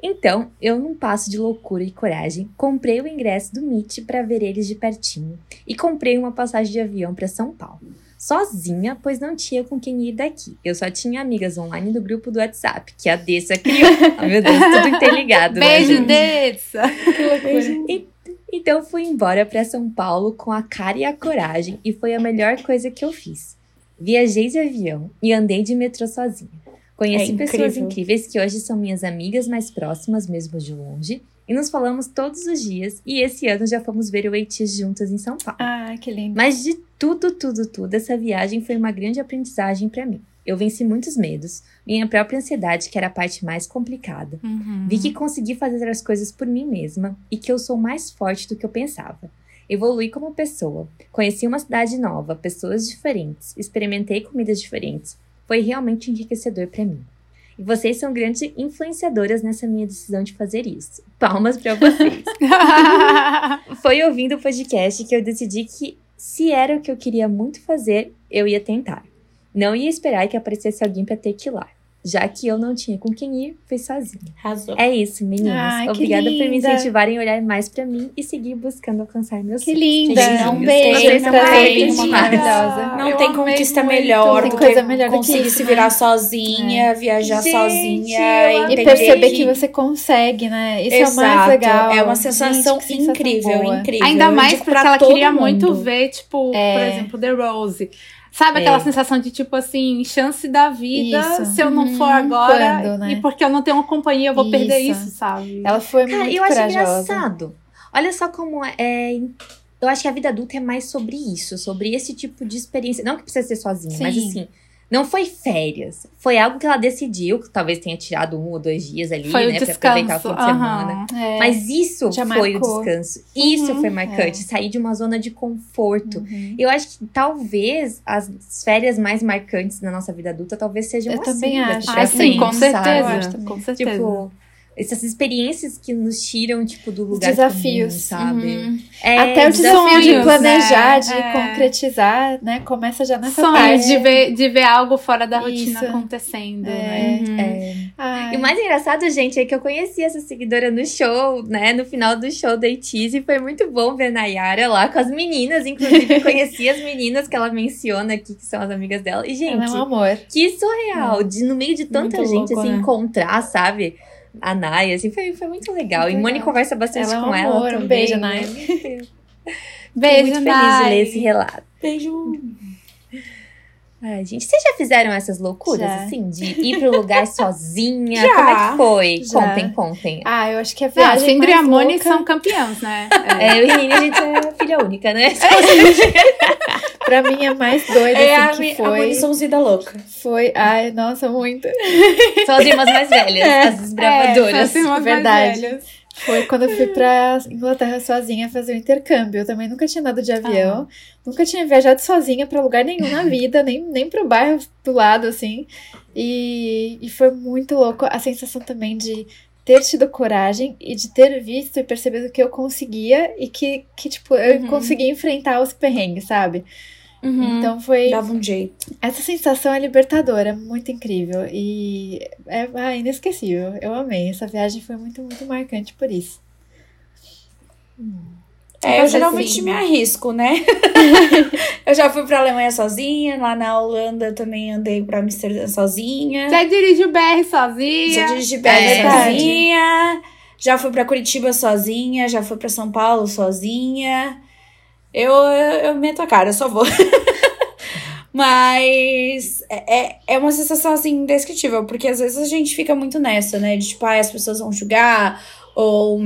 Então, eu num passo de loucura e coragem, comprei o ingresso do Meet para ver eles de pertinho e comprei uma passagem de avião para São Paulo. Sozinha, pois não tinha com quem ir daqui. Eu só tinha amigas online do grupo do WhatsApp, que a Dessa criou. oh, meu Deus, tudo interligado. né, Beijo, gente? Dessa. Que loucura. Então fui embora para São Paulo com a cara e a coragem e foi a melhor coisa que eu fiz. Viajei de avião e andei de metrô sozinha. Conheci É pessoas incríveis que hoje são minhas amigas mais próximas, mesmo de longe, e nos falamos todos os dias. E esse ano já fomos ver o Eitis juntas em São Paulo. Ah, que lindo. Mas de tudo, tudo, tudo, essa viagem foi uma grande aprendizagem para mim. Eu venci muitos medos, minha própria ansiedade, que era a parte mais complicada. Uhum. Vi que consegui fazer as coisas por mim mesma e que eu sou mais forte do que eu pensava. Evolui como pessoa. Conheci uma cidade nova, pessoas diferentes, experimentei comidas diferentes. Foi realmente enriquecedor para mim. E vocês são grandes influenciadoras nessa minha decisão de fazer isso. Palmas para vocês. Foi ouvindo o podcast que eu decidi que, se era o que eu queria muito fazer, eu ia tentar. Não ia esperar que aparecesse alguém para ter que ir lá. Já que eu não tinha com quem ir, fui sozinha. Arrasou. É isso, meninas. Ai, que Obrigada por me linda. incentivarem a olhar mais pra mim e seguir buscando alcançar meus Que sonhos. linda. Beijinhos. Um beijo Vocês são maravilhosa. Não Eu tem conquista muito. melhor Tem do coisa que melhor do que conseguir isso, se né? virar sozinha, viajar Gente, sozinha e E perceber que... que você consegue, né? Isso é Exato, mais legal. É uma Gente, sensação que sensação incrível, incrível. Ainda mais porque pra ela queria mundo. muito ver, tipo, É. por exemplo, The Rose. Sabe aquela É. sensação de, tipo assim, chance da vida, Isso. se eu não Uhum. for agora, Quando, né? e porque eu não tenho uma companhia, eu vou perder Isso. isso, sabe? Ela foi Cara, muito eu acho corajosa. engraçado. Olha só como é, é. Eu acho que a vida adulta é mais sobre isso, sobre esse tipo de experiência. Não que precisa ser sozinha, mas Sim. assim. Não foi férias. Foi algo que ela decidiu, que talvez tenha tirado um ou dois dias ali, Foi o né? Pra aproveitar o fim de semana. É. Mas isso Já foi marcou. o descanso. Isso Uhum, foi marcante. Sair de uma zona de conforto. Uhum. Eu acho que talvez as férias mais marcantes da nossa vida adulta talvez sejam Eu assim. também acho. Ah, sim, com certeza. Com certeza. Tipo, essas experiências que nos tiram, tipo, do lugar Desafios. comum, sabe? Uhum. É, Até o desafio de planejar, né? de É. concretizar, né? Começa já nessa Sonhos parte. de ver, de ver algo fora da rotina Isso. acontecendo, É. né? Uhum. É. E o mais engraçado, gente, é que eu conheci essa seguidora no show, né? No final do show da ITIS e foi muito bom ver a Nayara lá com as meninas. Inclusive, eu conheci as meninas que ela menciona aqui, que são as amigas dela. E, gente, Ela é um amor. que surreal! De, no meio de tanta Muito gente, louco, assim, né? encontrar, sabe? A assim, foi, foi muito legal. Muito e legal. conversa bastante Ela é um com ela amor, um também. beijo, né? Fiquei Beijo, muito feliz de Nai. ler esse relato. Beijo. Ai, gente, vocês já fizeram essas loucuras, Já. assim? De ir pro lugar sozinha? Já. Como é que foi? Já. Contem, contem. Ah, eu acho que a Ah, viagem Sindri e a mais Moni são campeãs, né? É, eu e a Nini, a gente é filha única, né? pra mim, a mais doida, É a, assim, mi- que a foi... Moni somos vida louca. Foi, ai, nossa, muito. São as irmãs mais velhas, as É, desbravadoras. são assim, umas mais Verdade. velhas. Foi quando eu fui pra Inglaterra sozinha fazer o intercâmbio. Eu também nunca tinha andado de avião, nunca tinha viajado sozinha pra lugar nenhum na vida, nem, nem pro bairro do lado, assim. E, e foi muito louco a sensação também de ter tido coragem e de ter visto e percebido que eu conseguia e que, que tipo, eu Uhum. conseguia enfrentar os perrengues, sabe? Uhum. Então foi. Dava um jeito. Essa sensação é libertadora, muito incrível e é ah, inesquecível. Eu amei. Essa viagem foi muito, muito marcante por isso. É, eu geralmente sim. me arrisco, né? eu já fui pra Alemanha sozinha, lá na Holanda também andei pra Amsterdã sozinha. Já dirigiu BR sozinha. Já dirigi BR É sozinha. Já fui pra Curitiba sozinha, já fui pra São Paulo sozinha. Eu, eu, eu meto a cara, eu só vou. Mas é, é- é uma sensação assim indescritível, porque às vezes a gente fica muito nessa, né? De tipo, ah, as pessoas vão julgar, ou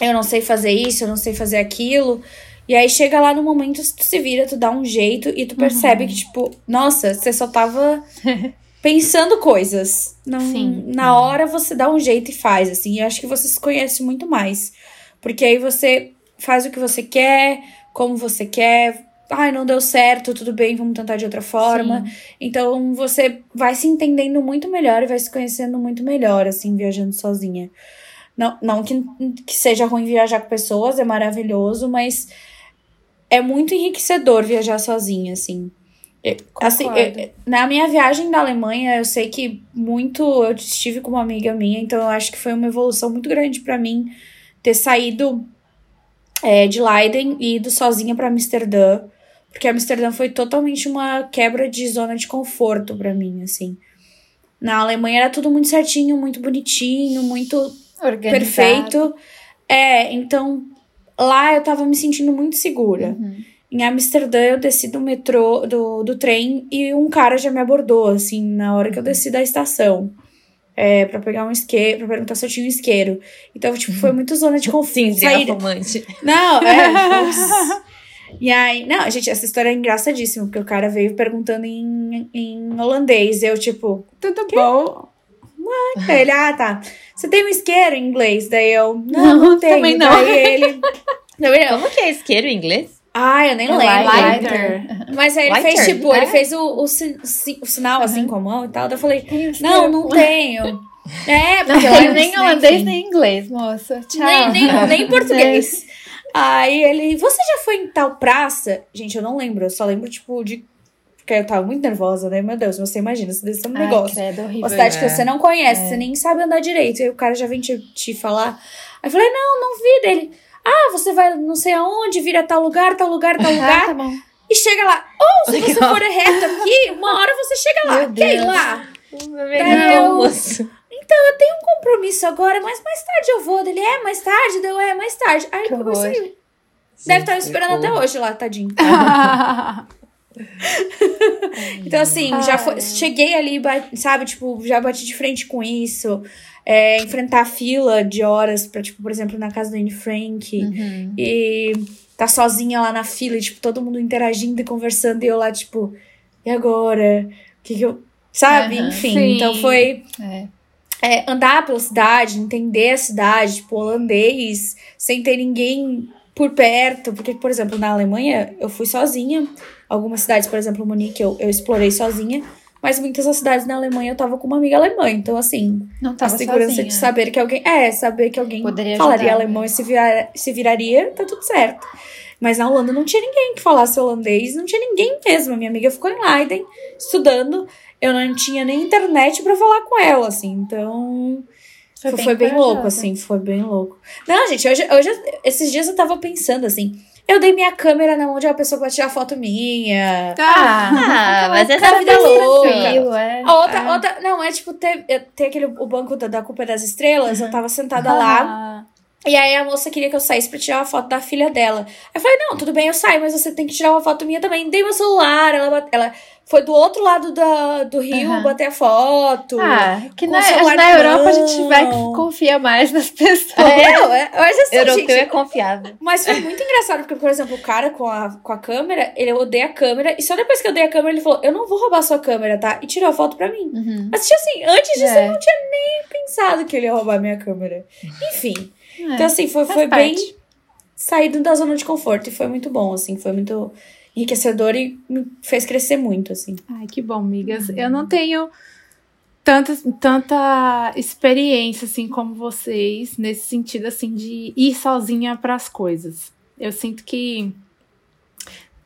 eu não sei fazer isso, eu não sei fazer aquilo. E aí chega lá no momento, tu se vira, tu dá um jeito e tu percebe que, tipo, nossa, você só tava pensando coisas. Não, Sim. Na hora você dá um jeito e faz, assim. E eu acho que você se conhece muito mais. Porque aí você faz o que você quer, como você quer. Ai, não deu certo, tudo bem, vamos tentar de outra forma. Então você vai se entendendo muito melhor e vai se conhecendo muito melhor, assim, viajando sozinha. Não, não que, que seja ruim viajar com pessoas, é maravilhoso, mas é muito enriquecedor viajar sozinha, assim. É, assim, Concordo. é, na minha viagem da Alemanha, eu sei que muito eu estive com uma amiga minha, então eu acho que foi uma evolução muito grande pra mim ter saído é, de Leiden e ido sozinha pra Amsterdã, porque Amsterdã foi totalmente uma quebra de zona de conforto pra mim, assim. Na Alemanha era tudo muito certinho, muito bonitinho, muito Organizado. perfeito. É, então lá eu tava me sentindo muito segura. Uhum. Em Amsterdã, eu desci do metrô, do, do trem, e um cara já me abordou, assim, na hora que eu desci da estação. É, pra pegar um isqueiro, pra perguntar se eu tinha um isqueiro. Então, tipo, foi muito zona de conforto. Sim, Saí- fumante. Não, é. e aí, não, gente, essa história é engraçadíssima, porque o cara veio perguntando em, em holandês. Eu, tipo, Tudo bom? Aí ele, ah, tá. Você tem um isqueiro em inglês? Daí eu, não, não, tenho. também não. Daí ele, também não. Como que é isqueiro em inglês? Ah, eu nem É lembro. lighter. Mas aí ele Lighter, fez, tipo, é? ele fez o, o, si- si- o sinal, assim, com a mão e tal. Daí eu falei, não, não tenho. É, Não porque tem eu- nem holandês nem inglês, moça. Tchau. nem, nem, nem português. Aí ele, você já foi em tal praça? Gente, eu não lembro, eu só lembro, tipo, de. Porque eu tava muito nervosa, né? Meu Deus, você imagina, você desse um Ai, negócio. credo, horrível. Uma cidade que É. você não conhece, você nem sabe andar direito. Aí o cara já vem te, te falar. Aí eu falei, não, não vi dele. Ah, você vai não sei aonde, vira tal lugar, tal lugar, tal Ah, lugar. tá bom. E chega lá. Ou se você for reto aqui, uma hora você chega lá. Meu Quer ir lá? Não, moço. Eu tenho um compromisso agora, mas mais tarde eu vou. Dele, é, mais tarde? Deu, é, mais tarde. Aí Que ele e horror. saiu. Deve estar me esperando até hoje lá, tadinho. Então, assim, já foi, cheguei ali, sabe, tipo, já bati de frente com isso. É, enfrentar fila de horas pra, tipo, por exemplo, na casa do Anne Frank. Uhum. E tá sozinha lá na fila, e, tipo, todo mundo interagindo e conversando. E eu lá, tipo, e agora? O que que eu... Sabe? Aham. Enfim, Sim. então foi É. é, andar pela cidade, entender a cidade, tipo, holandês, sem ter ninguém por perto. Porque, por exemplo, na Alemanha, eu fui sozinha. Algumas cidades, por exemplo, Munique, eu, eu explorei sozinha. Mas muitas das cidades na Alemanha eu tava com uma amiga alemã. Então, assim, Não a tava segurança sozinha. de saber que alguém. É, saber que alguém Poderia falaria ajudar, alemão e se, virar, se viraria, tá tudo certo. Mas na Holanda não tinha ninguém que falasse holandês, não tinha ninguém mesmo. A minha amiga ficou em Leiden estudando. Eu não tinha nem internet pra falar com ela, assim. Então. Foi, foi bem, corajosa. louco, assim, foi bem louco. Não, gente, hoje, hoje, esses dias eu tava pensando, assim, eu dei minha câmera na mão de uma pessoa pra tirar foto minha. Ah, mas essa Cara, vida vida louca. é. A outra, É. outra, não, é tipo, ter, ter aquele, o banco da, da Culpa das Estrelas, eu tava sentada lá, Ah, e aí a moça queria que eu saísse pra tirar uma foto da filha dela. Aí eu falei, não, tudo bem, eu saio, mas você tem que tirar uma foto minha também. Dei meu celular, ela, bate- ela foi do outro lado da, do rio Aham. bater a foto. Ah, que Com na, na Europa a gente vai confiar mais nas pessoas. É, não, é, mas assim, Europeu gente, é confiável. Mas foi muito engraçado, porque, por exemplo, o cara com a, com a câmera, ele odeia a câmera, e só depois que eu dei a câmera, ele falou, eu não vou roubar sua câmera, tá? E tirou a foto pra mim. Uhum. Mas, tipo assim, antes disso, É. eu não tinha nem pensado que ele ia roubar minha câmera. Enfim. É, Então, assim, foi, foi bem saído da zona de conforto, e foi muito bom, assim, foi muito enriquecedor e me fez crescer muito, assim. Ai, que bom, amigas. Eu não tenho tanta, tanta experiência assim como vocês nesse sentido assim de ir sozinha para as coisas. Eu sinto que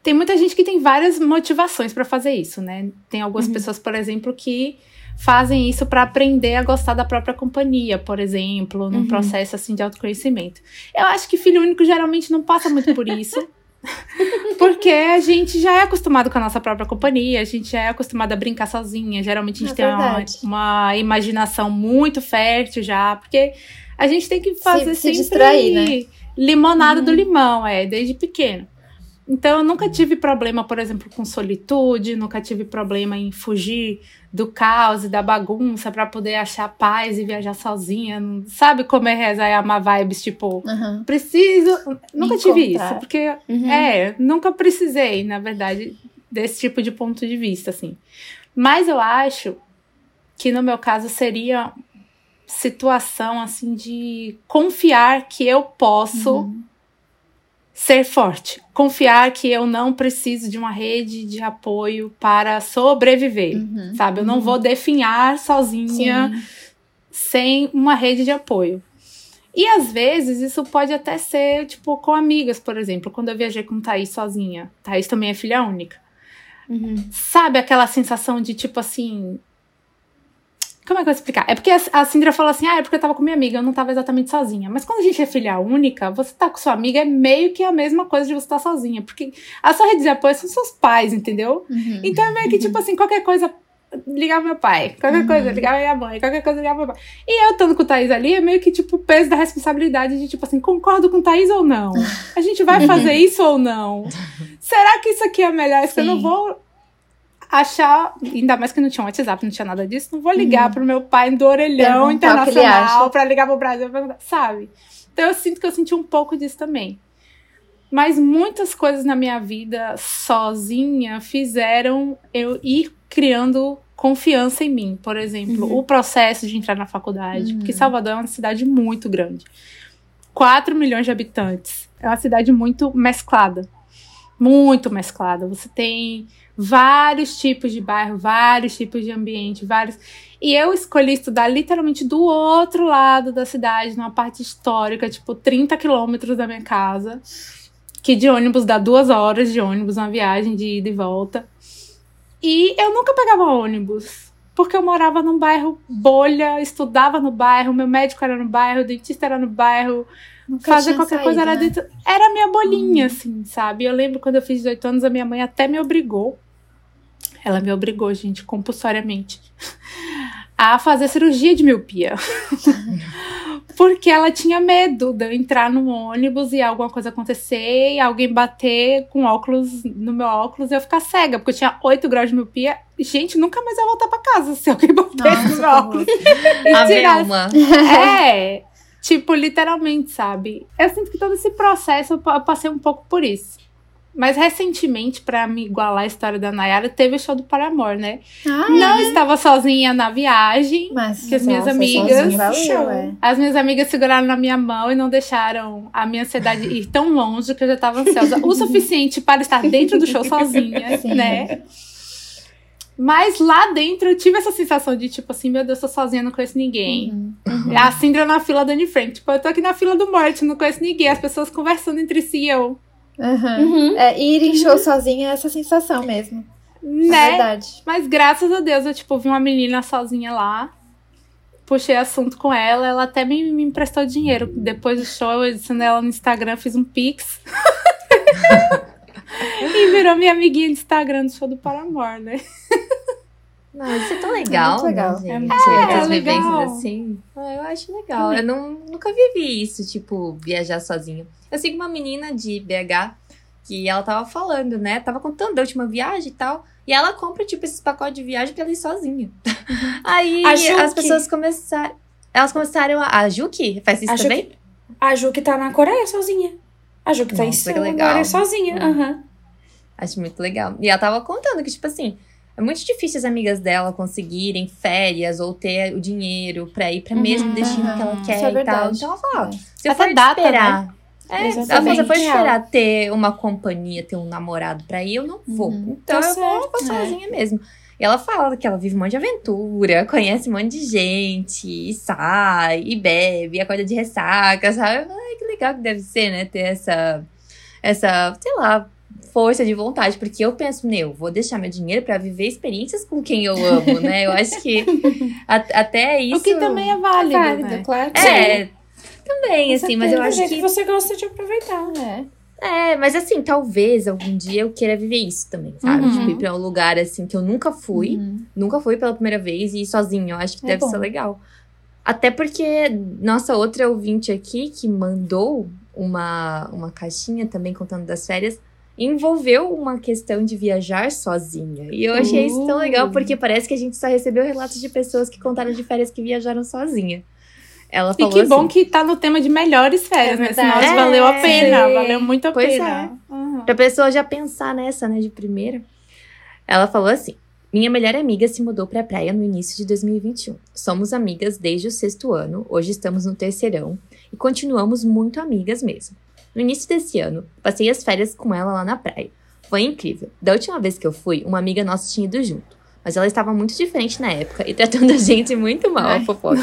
tem muita gente que tem várias motivações para fazer isso, né? Tem algumas pessoas, por exemplo, que fazem isso para aprender a gostar da própria companhia, por exemplo, num Uhum. processo assim de autoconhecimento. Eu acho que filho único geralmente não passa muito por isso. Porque a gente já é acostumado com a nossa própria companhia, a gente já é acostumado a brincar sozinha. Geralmente a gente É tem uma, uma imaginação muito fértil já, porque a gente tem que fazer se sempre distrair, né? limonada do Uhum. limão, é, desde pequeno. Então eu nunca tive problema, por exemplo, com solitude, nunca tive problema em fugir do caos e da bagunça pra poder achar paz e viajar sozinha. Sabe como é rezar e amar vibes, tipo, Aham. preciso. Nunca tive isso, porque Uhum. é, nunca precisei, na verdade, desse tipo de ponto de vista, assim. Mas eu acho que no meu caso seria situação assim de confiar que eu posso Uhum. Ser forte, confiar que eu não preciso de uma rede de apoio para sobreviver, Uhum. sabe? Eu não vou definhar sozinha Sim. sem uma rede de apoio. E às vezes isso pode até ser, tipo, com amigas, por exemplo. Quando eu viajei com Thaís sozinha. Thaís também é filha única. Uhum. Sabe aquela sensação de, tipo assim. Como é que eu vou explicar? É porque a, Cindra falou assim: ah, é porque eu tava com minha amiga, eu não tava exatamente sozinha. Mas quando a gente é filha única, você tá com sua amiga é meio que a mesma coisa de você estar sozinha. Porque a sua rede de apoio são seus pais, entendeu? Uhum. Então é meio que, tipo assim, qualquer coisa ligava meu pai, qualquer Uhum. coisa ligava minha mãe, qualquer coisa ligava meu pai. E eu estando com o Thaís ali, é meio que, tipo, o peso da responsabilidade de, tipo assim, concordo com o Thaís ou não? A gente vai fazer isso ou não? Será que isso aqui é melhor? Isso que eu não Sim. vou achar, ainda mais que não tinha um WhatsApp, não tinha nada disso, não vou ligar pro meu pai do orelhão Uhum. Internacional pra ligar pro Brasil, sabe? Então eu sinto que eu senti um pouco disso também. Mas muitas coisas na minha vida sozinha fizeram eu ir criando confiança em mim. Por exemplo, Uhum. o processo de entrar na faculdade. Porque Salvador é uma cidade muito grande. 4 milhões de habitantes. É uma cidade muito mesclada. Muito mesclada. Você tem vários tipos de bairro, vários tipos de ambiente, vários. E eu escolhi estudar literalmente do outro lado da cidade, numa parte histórica, tipo 30 quilômetros da minha casa. Que de ônibus dá duas horas de ônibus, uma viagem de ida e volta. E eu nunca pegava ônibus. Porque eu morava num bairro bolha, estudava no bairro, meu médico era no bairro, o dentista era no bairro, Nunca fazer qualquer saído, coisa era né? Dentro. Era a minha bolinha, assim, sabe? Eu lembro quando eu fiz 18 anos, a minha mãe até me obrigou. Ela me obrigou, gente, compulsoriamente, a fazer cirurgia de miopia. Porque ela tinha medo de eu entrar no ônibus e alguma coisa acontecer e alguém bater com óculos no meu óculos e eu ficar cega, porque eu tinha 8 graus de miopia. Gente, nunca mais eu ia voltar pra casa se alguém batesse no meu óculos. E A tirasse é, tipo, literalmente, sabe? Eu sinto que todo esse processo eu pa- eu passei um pouco por isso. Mas recentemente, pra me igualar a história da Nayara, teve o show do Paramore, né? Ah, Não estava sozinha na viagem. mas que as minhas amigas- Show. é. As minhas amigas seguraram na minha mão e não deixaram a minha ansiedade ir tão longe que eu já tava ansiosa o suficiente para estar dentro do show sozinha, Sim. né? Mas lá dentro eu tive essa sensação de tipo assim, meu Deus, tô sozinha, não conheço ninguém. Uhum. A Cindra na fila da Anne Frank. Tipo, eu tô aqui na fila do morte, não conheço ninguém. As pessoas conversando entre si e eu. Uhum. Uhum. É, ir em show sozinha é essa sensação mesmo. É Né? verdade. Mas graças a Deus eu, tipo, vi uma menina sozinha lá. Puxei assunto com ela, ela até me, me emprestou dinheiro. Depois do show, eu adicionei ela no Instagram, fiz um pix. virou minha amiguinha de Instagram do show do Paramore, né? Não, isso é tão legal, muito legal. né, É gente? muito Essas legal. vivências assim. Ah, eu acho legal. Eu não, nunca vivi isso, tipo, viajar sozinha. Eu sigo uma menina de BH que ela tava falando, né? Tava contando da última viagem e tal. E ela compra, tipo, esses pacotes de viagem pra ela ir sozinha. Aí A Juki. as pessoas começaram. Elas começaram a. A Juki faz isso A também? Juki, a Ju que tá na Coreia sozinha. A Ju que tá em Nossa, que Seul legal. agora sozinha. Aham. Acho muito legal. E ela tava contando que, tipo assim, é muito difícil as amigas dela conseguirem férias ou ter o dinheiro pra ir pra mesmo Uhum, destino que ela uhum. quer Isso é e tal. Então ela fala, É. se eu Até for data, esperar. É, ela falou, se eu for Exatamente. esperar ter uma companhia, ter um namorado pra ir, eu não vou. Uhum. Então Tá eu vou, vou certo, é. sozinha mesmo. E ela fala que ela vive um monte de aventura, conhece um monte de gente, e sai, e bebe, e acorda de ressaca, sabe? Ai, que legal que deve ser, né? Ter essa, essa, sei lá, força de vontade, porque eu penso, meu, vou deixar meu dinheiro pra viver experiências com quem eu amo, né? Eu acho que a- até isso. O que também é válido, Válido, né? claro que É, também, Com assim, mas eu certeza, acho é que. que você gosta de aproveitar. sim. É. É, mas assim, talvez algum dia eu queira viver isso também, sabe? Uhum. Tipo, ir pra um lugar assim que eu nunca fui. Uhum. Nunca fui pela primeira vez e ir sozinho. Eu acho que É deve bom. ser legal. Até porque nossa outra ouvinte aqui que mandou uma, uma caixinha também contando das férias envolveu uma questão de viajar sozinha. E eu achei isso tão Uh. legal porque parece que a gente só recebeu relatos de pessoas que contaram de férias que viajaram sozinha. Ela E falou que bom assim, que tá no tema de melhores férias, É né? Senão verdade. valeu a É, pena, sim. valeu muito a Pois pena. Uhum. Pra pessoa já pensar nessa, né, de primeira. Ela falou assim: Minha melhor amiga se mudou pra praia no início de 2021. Somos amigas desde o sexto ano, hoje estamos no terceirão e continuamos muito amigas mesmo. No início desse ano, passei as férias com ela lá na praia. Foi incrível. Da última vez que eu fui, uma amiga nossa tinha ido junto. Mas ela estava muito diferente na época e tratando a gente muito mal, a fofoca.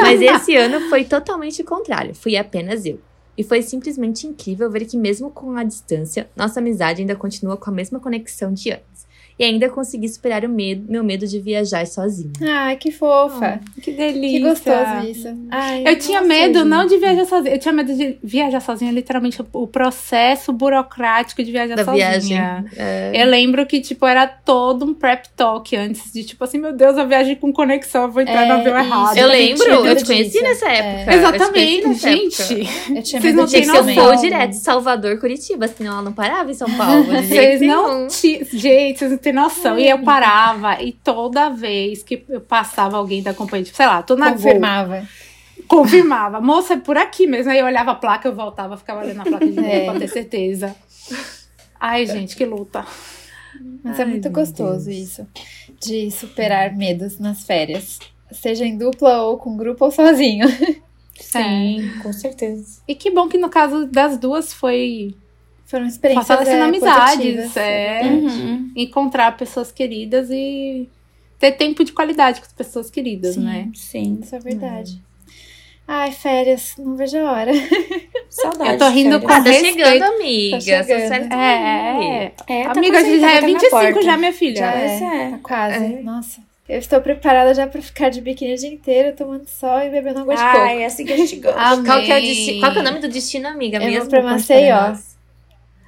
Mas esse ano foi totalmente o contrário. Fui apenas eu. E foi simplesmente incrível ver que, mesmo com a distância, nossa amizade ainda continua com a mesma conexão de antes. E ainda consegui superar o medo, meu medo de viajar sozinha. Ai, que fofa. Que delícia. que gostoso isso. Ai, Eu tinha medo gente. não de viajar sozinha. Eu tinha medo de viajar sozinha, literalmente o processo burocrático de viajar Da sozinha. viagem. É. Eu lembro que, tipo, era todo um prep talk antes de, tipo assim, meu Deus, eu viajei com conexão, eu vou entrar É, no avião isso. errado. Eu lembro, eu medo te conheci disso. nessa É. época. Eu te Exatamente, conheci nessa época. gente. Eu tinha Vocês medo não Tinha têm que ser um também. noção. voo direto, Salvador, Curitiba, senão ela não parava em São Paulo. Vocês não tinham. Gente, vocês não têm noção. E eu parava, e toda vez que eu passava alguém da companhia, tipo, sei lá, tô na Confirmava. confirmava. Moça, é por aqui mesmo. Aí eu olhava a placa, eu voltava, ficava olhando a placa de novo É. pra ter certeza. Ai, gente, que luta. Mas é Ai, muito meu gostoso Deus. isso. De superar medos nas férias. Seja em dupla ou com grupo ou sozinho. Sim, com certeza. E que bom que no caso das duas foi Foram experiências fortalecendo é, amizades, é, Uhum. encontrar pessoas queridas e ter tempo de qualidade com as pessoas queridas, Sim. né? Sim. Isso é verdade. Ai, férias, não vejo a hora. Saudade. Eu tô rindo com Ah, tá respeito. chegando, amiga. Tá chegando. Tão aí. É, É, tá Amiga, já tá é batendo na 25 porta. já, minha filha. Já Esse é. é. Tá quase. É. Nossa. Eu estou preparada já pra ficar de biquíni o dia inteiro, tomando sol e bebendo água de Ai, coco. é assim que a gente gosta. Qual que, é o destino, qual que é o nome do destino, amiga? Eu vou mesmo? pra Conte Maceió.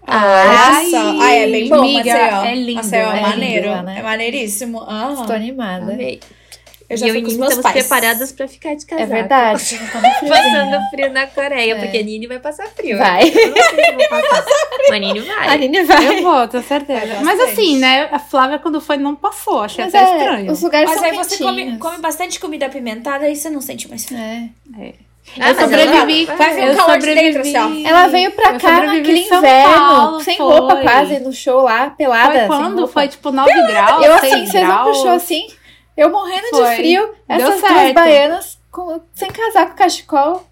Ah, Ai, só. Ai, é bem bom, amiga, Maceió. é lindo, Maceió é, é maneiro. lindo né? É maneiríssimo. Aham. Estou animada. Amei. Eu já e eu e Nini meus estamos pais. preparadas pra ficar de casaco. É verdade. Passando frio na Coreia, É. porque a Nini vai passar frio. Vai. Eu não sei se eu vou passar. Mas a Nini vai. A Aline vai. Eu vou, tenho certeza. Mas assim, né? A Flávia, quando foi, não passou. Achei Mas até é, estranho. os lugares Mas são aí você come, quentinhos. come bastante comida apimentada e você não sente mais frio. É. Ah, eu sobrevivi. ela- eu um calor de dentro, sobrevivi. assim, ó. Ela veio pra Eu cá sobrevivi naquele inverno, Paulo, sem foi. roupa quase, no show lá, pelada. Foi quando? Foi tipo 9 graus? Eu 6 assim, vocês vão pro graus. show assim, eu morrendo Foi. de frio, Deu essas duas baianas com, sem casaco, cachecol.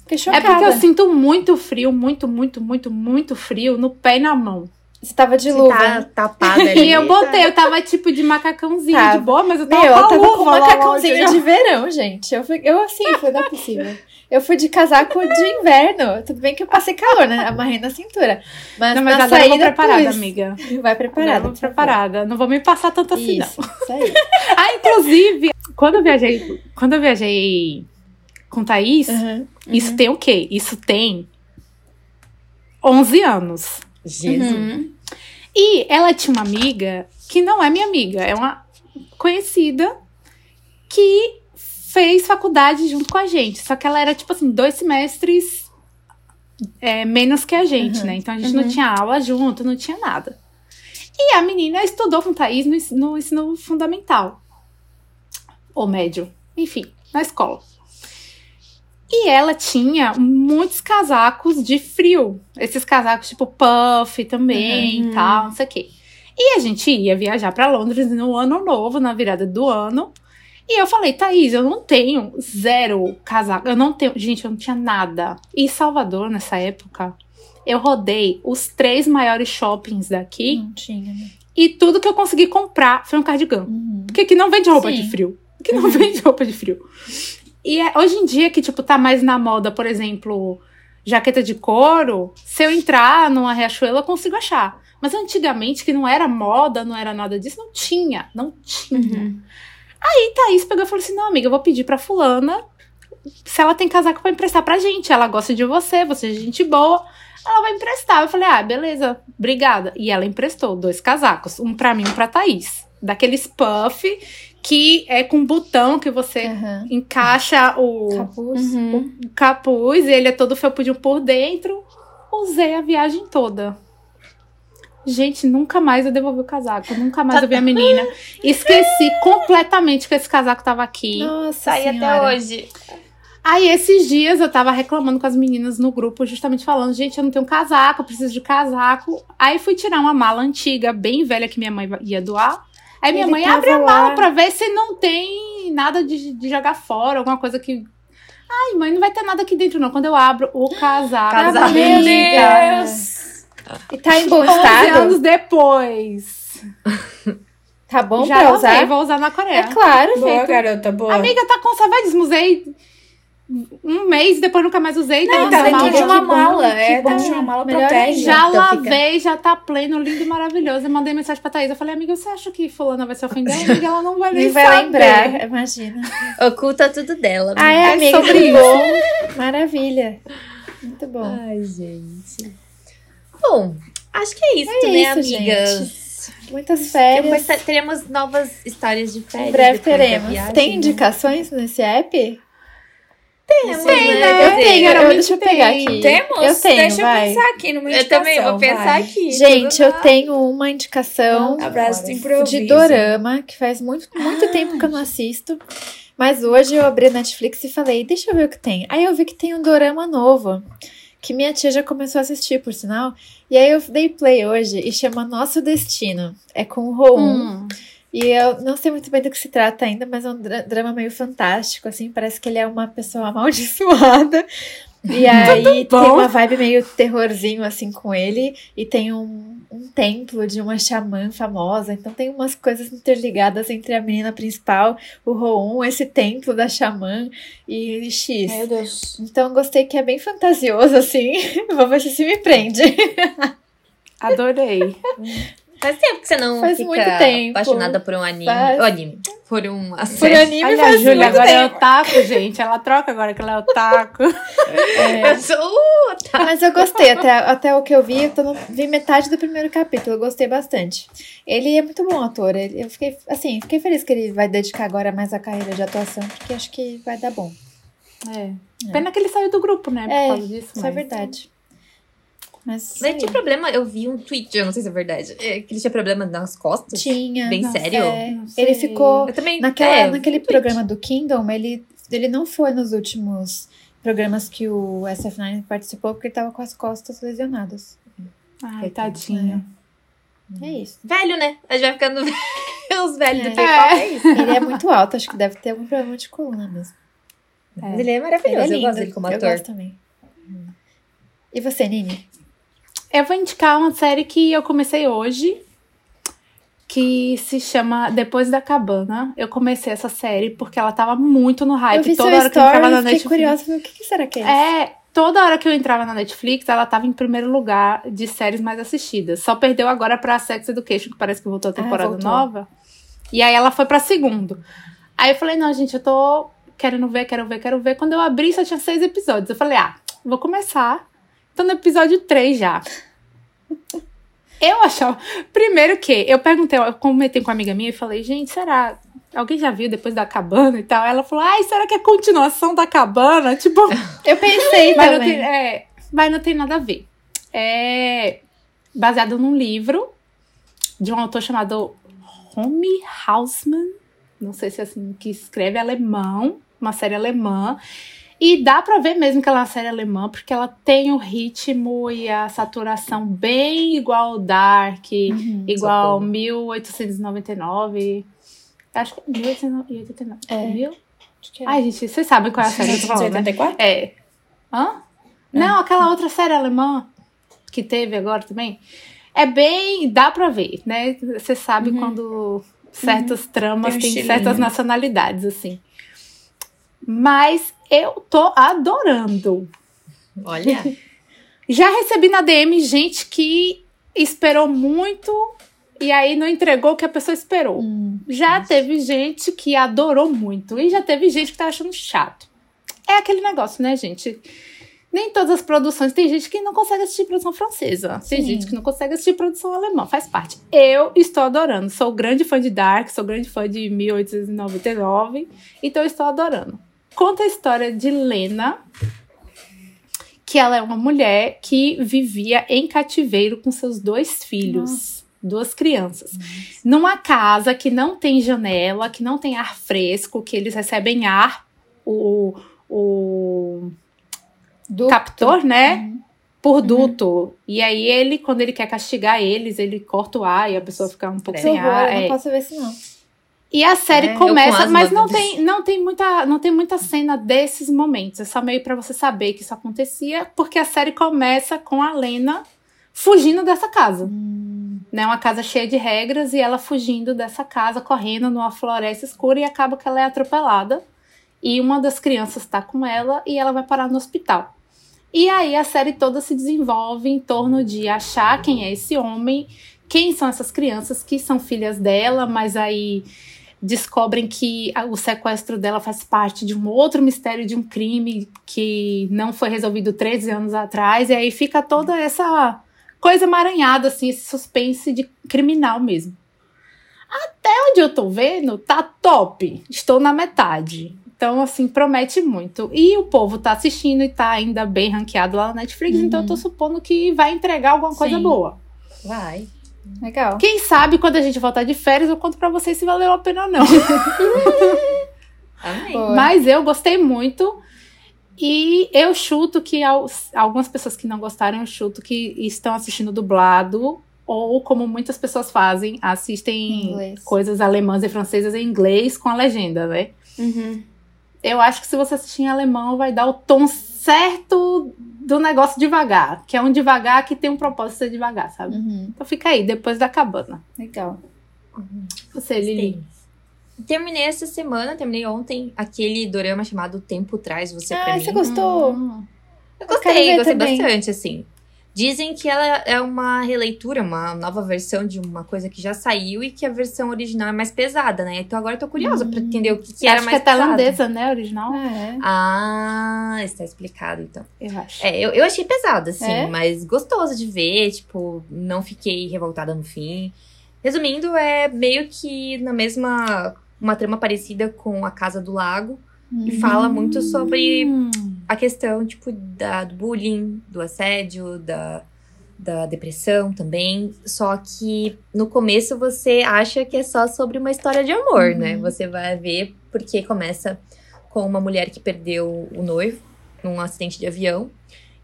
Fiquei É chocada. porque eu sinto muito frio, muito, muito, muito, muito frio no pé e na mão. Você tava de Você luva. tá tapada ali. E eu botei, eu tava tipo de macacãozinho Tava. de boa, mas eu tava Meu, com eu tava luva com lá macacãozinho de verão, gente. Eu, fui, eu assim, foi não é possível. Eu fui de casaco de inverno. Tudo bem que eu passei calor, né? Amarrei na cintura. Mas, Não, mas na agora eu vou saída, preparada, pus. amiga. Vai preparada. favor. preparada. Não vou me passar tanto assim, Isso, não. isso aí. Ah, inclusive, quando eu viajei, quando eu viajei com Thaís, Uhum. isso tem o quê? Isso tem 11 anos. Jesus. Uhum. E ela tinha uma amiga que não é minha amiga, é uma conhecida que fez faculdade junto com a gente. Só que ela era, tipo assim, dois semestres é, menos que a gente, Uhum. né? Então a gente não tinha aula junto, não tinha nada. E a menina estudou com Thaís no, no ensino fundamental. Ou médio. Enfim, na escola. E ela tinha muitos casacos de frio. Esses casacos tipo puff também e tal, não sei o quê. E a gente ia viajar pra Londres no ano novo, na virada do ano. E eu falei, Thaís, eu não tenho zero casaco. Eu não tenho. Gente, eu não tinha nada. E Salvador, nessa época, eu rodei os três maiores shoppings daqui. Não tinha, né? E tudo que eu consegui comprar foi um cardigan. Uhum. Porque aqui não vende roupa Sim. de frio. Aqui não vende roupa de frio. E é- hoje em dia que, tipo, tá mais na moda, por exemplo, jaqueta de couro, se eu entrar numa Riachuelo, eu consigo achar. Mas antigamente, que não era moda, não era nada disso, não tinha. Não tinha. Uhum. Aí Thaís pegou e falou assim: não, amiga, eu vou pedir pra fulana se ela tem casaco pra emprestar pra gente. Ela gosta de você, você é gente boa. Ela vai emprestar. Eu falei, ah, beleza, obrigada. E ela emprestou dois casacos, um pra mim e um pra Thaís. Daqueles puff que é com botão que você Aham. encaixa o Capuz. Uhum. o capuz, e ele é todo felpudinho por dentro. Usei a viagem toda. Gente, nunca mais eu devolvi o casaco. Nunca mais eu vi a menina. Esqueci completamente que esse casaco tava aqui. Nossa, Tá aí até hoje. Aí, esses dias, eu tava reclamando com as meninas no grupo, justamente falando: gente, eu não tenho casaco, eu preciso de casaco. Aí, fui tirar uma mala antiga, bem velha, que minha mãe ia doar. Aí, minha Ele mãe abre a lá. mala pra ver se não tem nada de, de jogar fora, alguma coisa que. Ai, mãe, não vai ter nada aqui dentro, não. Quando eu abro o casaco. Casaco. Meu Deus. E tá em bom 11 estado? anos depois. Tá bom Já pra usar? vou usar na Coreia. É claro, Boa, feito. garota, boa. Amiga, tá conservadíssimo. Usei um mês, depois nunca mais usei. Não, tá tá na dentro mala. de uma que bom, mala. É, dentro de uma mala protege. Já Então fica- lavei, já tá pleno, lindo e maravilhoso. Eu mandei mensagem pra Thaís. Eu falei, amiga, você acha que fulana vai se ofender? Amiga, ela não vai nem Nem vai saber. lembrar, imagina. Oculta tudo dela. Ah, é, É amiga, sobre que isso. bom. Maravilha. Muito bom. Ai, gente. Bom, acho que é isso, É né, isso, amigas? Muitas Depois férias. te- teremos novas histórias de férias. Em breve teremos. viagem, Tem né? indicações nesse app? Temos, Tem, né? né? Eu tenho, geralmente deixa eu pegar tem. aqui. Temos? Eu tenho, Deixa vai. eu pensar aqui numa Eu indicação. também vou pensar vai. aqui. Gente, eu tenho uma indicação improviso. de dorama, que faz muito, muito tempo que eu não assisto. Mas hoje eu abri a Netflix e falei, deixa eu ver o que tem. Aí eu vi que tem um dorama novo, que minha tia já começou a assistir, por sinal. E aí eu dei play hoje e chama Nosso Destino. É com o Roum. Hum. E eu não sei muito bem do que se trata ainda, mas é um dra- drama meio fantástico, assim, parece que ele é uma pessoa amaldiçoada. E aí tem uma vibe meio terrorzinho, assim, com ele. E tem um, um templo de uma xamã famosa. Então tem umas coisas interligadas entre a menina principal, o Roum, esse templo da xamã e X. Meu Deus. Então gostei que é bem fantasioso, assim. Vou ver se se me prende. Adorei. Faz tempo que você não Faz fica muito tempo. apaixonada por um anime. Faz. Anime. Por um Por anime Olha, a faz Júlia muito agora é tempo. otaku, gente. Ela troca agora que ela é otaku. Eu sou... Uh, tá. Mas eu gostei, até, até o que eu vi, eu tô no- vi metade do primeiro capítulo, eu gostei bastante. Ele é muito bom ator, ele- eu fiquei, assim, fiquei feliz que ele vai dedicar agora mais a carreira de atuação, porque acho que vai dar bom. É. Pena que ele saiu do grupo, né? Por É, causa disso. Isso é mas- verdade. Mas Ele tinha problema, eu vi um tweet, eu não sei se é verdade, é, que ele tinha problema nas costas. tinha. Bem Nossa, sério? É, Não sei. ele ficou Eu também. naquela, é, naquele programa do Kingdom, ele, ele não foi nos últimos programas que o SF9 participou, porque ele tava com as costas lesionadas. Ai, Coitado, tadinho. É isso. Velho, né? A gente vai ficando os velhos do É. K-pop, é isso. Ele é muito alto, acho que deve ter algum problema de coluna mesmo. Mas ele é maravilhoso, Ele é eu gosto lindo, dele como Eu ator. gosto também. E você, Nini? Eu vou indicar uma série que eu comecei hoje, que se chama Depois da Cabana. Eu comecei essa série porque ela tava muito no eu hype. vi Toda hora que eu entrava story na e fiquei Netflix. curiosa. O que, será que é isso? É, toda hora que eu entrava na Netflix, ela tava em primeiro lugar de séries mais assistidas. Só perdeu agora pra Sex Education, que parece que voltou a Ah, temporada voltou. nova. E aí ela foi pra segundo. Aí eu falei, não, gente, eu tô querendo ver, quero ver, quero ver. Quando eu abri, só tinha seis episódios. Eu falei, ah, vou começar. Tô no episódio 3 já. Eu achava. Primeiro que eu perguntei, eu comentei com uma amiga minha e falei, gente, será. Alguém já viu depois da cabana e tal? Ela falou, ai, será que é continuação da cabana? Tipo, Eu pensei mas não, também. tem, é, mas não tem nada a ver. É baseado num livro de um autor chamado Romy Hausmann. Não sei se é assim que escreve, alemão. Uma série alemã. E dá pra ver mesmo que ela é uma série alemã, porque ela tem o ritmo e a saturação bem igual ao Dark, Uhum. igual socorro. 1899. Acho que é 1889. É. Que é. Ai, gente, vocês sabem qual é a série que eu tô falando, né? 1984? É. Hã? Não, aquela outra série alemã que teve agora também. É bem. dá pra ver, né? Você sabe quando certas tramas Tem um têm certas nacionalidades, assim. Mas eu tô adorando. Olha. Já recebi na DM gente que esperou muito e aí não entregou o que a pessoa esperou. Hum. Já teve gente que adorou muito e já teve gente que tá achando chato. É aquele negócio, né, gente? Nem todas as produções. Tem gente que não consegue assistir produção francesa. Tem Sim. gente que não consegue assistir produção alemã. Faz parte. Eu estou adorando. Sou grande fã de Dark, sou grande fã de 1899. Então estou adorando. Conta a história de Lena, que ela é uma mulher que vivia em cativeiro com seus dois filhos. Duas crianças. Numa casa que não tem janela, que não tem ar fresco, que eles recebem ar, o, o Ducto. captor, né? Uhum. Por duto. E aí ele, quando ele quer castigar eles, ele corta o ar e a pessoa fica um pouco Que sem horror, ar. eu é. não posso ver isso não. E a série É, começa, mas não tem, não tem muita, não tem muita cena desses momentos. É só meio pra você saber que isso acontecia, porque a série começa com a Lena fugindo dessa casa. Hum. Né, uma casa cheia de regras e ela fugindo dessa casa, correndo numa floresta escura e acaba que ela é atropelada. E uma das crianças tá com ela e ela vai parar no hospital. E aí a série toda se desenvolve em torno de achar quem é esse homem, quem são essas crianças que são filhas dela, mas aí descobrem que o sequestro dela faz parte de um outro mistério de um crime que não foi resolvido 13 anos atrás, e aí fica toda essa coisa emaranhada, assim, esse suspense de criminal mesmo. Até onde eu tô vendo, tá top. Estou na metade. Então, assim, promete muito. E o povo tá assistindo e tá ainda bem ranqueado lá na Netflix, então eu tô supondo que vai entregar alguma coisa Sim. boa. Vai. Legal. Quem sabe quando a gente voltar de férias eu conto pra vocês se valeu a pena ou não. Amém. Mas eu gostei muito. E eu chuto que algumas pessoas que não gostaram, eu chuto que estão assistindo dublado. Ou como muitas pessoas fazem, Em assistem inglês. coisas alemãs e francesas em inglês com a legenda, né? Uhum. Eu acho que se você assistir em alemão, vai dar o tom certo do negócio devagar. Que é um devagar que tem um propósito de devagar, sabe? Uhum. Então fica aí, depois da cabana. Legal. Você, Lili. Terminei essa semana, terminei ontem, aquele dorama chamado Tempo Traz Você Pra Ah, Mim. você gostou? Hum. Eu gostei, ver gostei também. bastante, assim. Dizem que ela é uma releitura, uma nova versão de uma coisa que já saiu e que a versão original é mais pesada, né? Então agora eu tô curiosa pra entender o que, que era acho mais que é pesado. tailandesa, né? Original. Ah, é. Ah, está explicado então. Eu acho. É, eu, eu achei pesado, assim, É? mas gostoso de ver, tipo, não fiquei revoltada no fim. Resumindo, é meio que na mesma. Uma trama parecida com A Casa do Lago. E Uhum. fala muito sobre Hum. a questão, tipo, da, do bullying, do assédio, da, da depressão também. Só que no começo você acha que é só sobre uma história de amor, né? Você vai ver porque começa com uma mulher que perdeu o noivo num acidente de avião.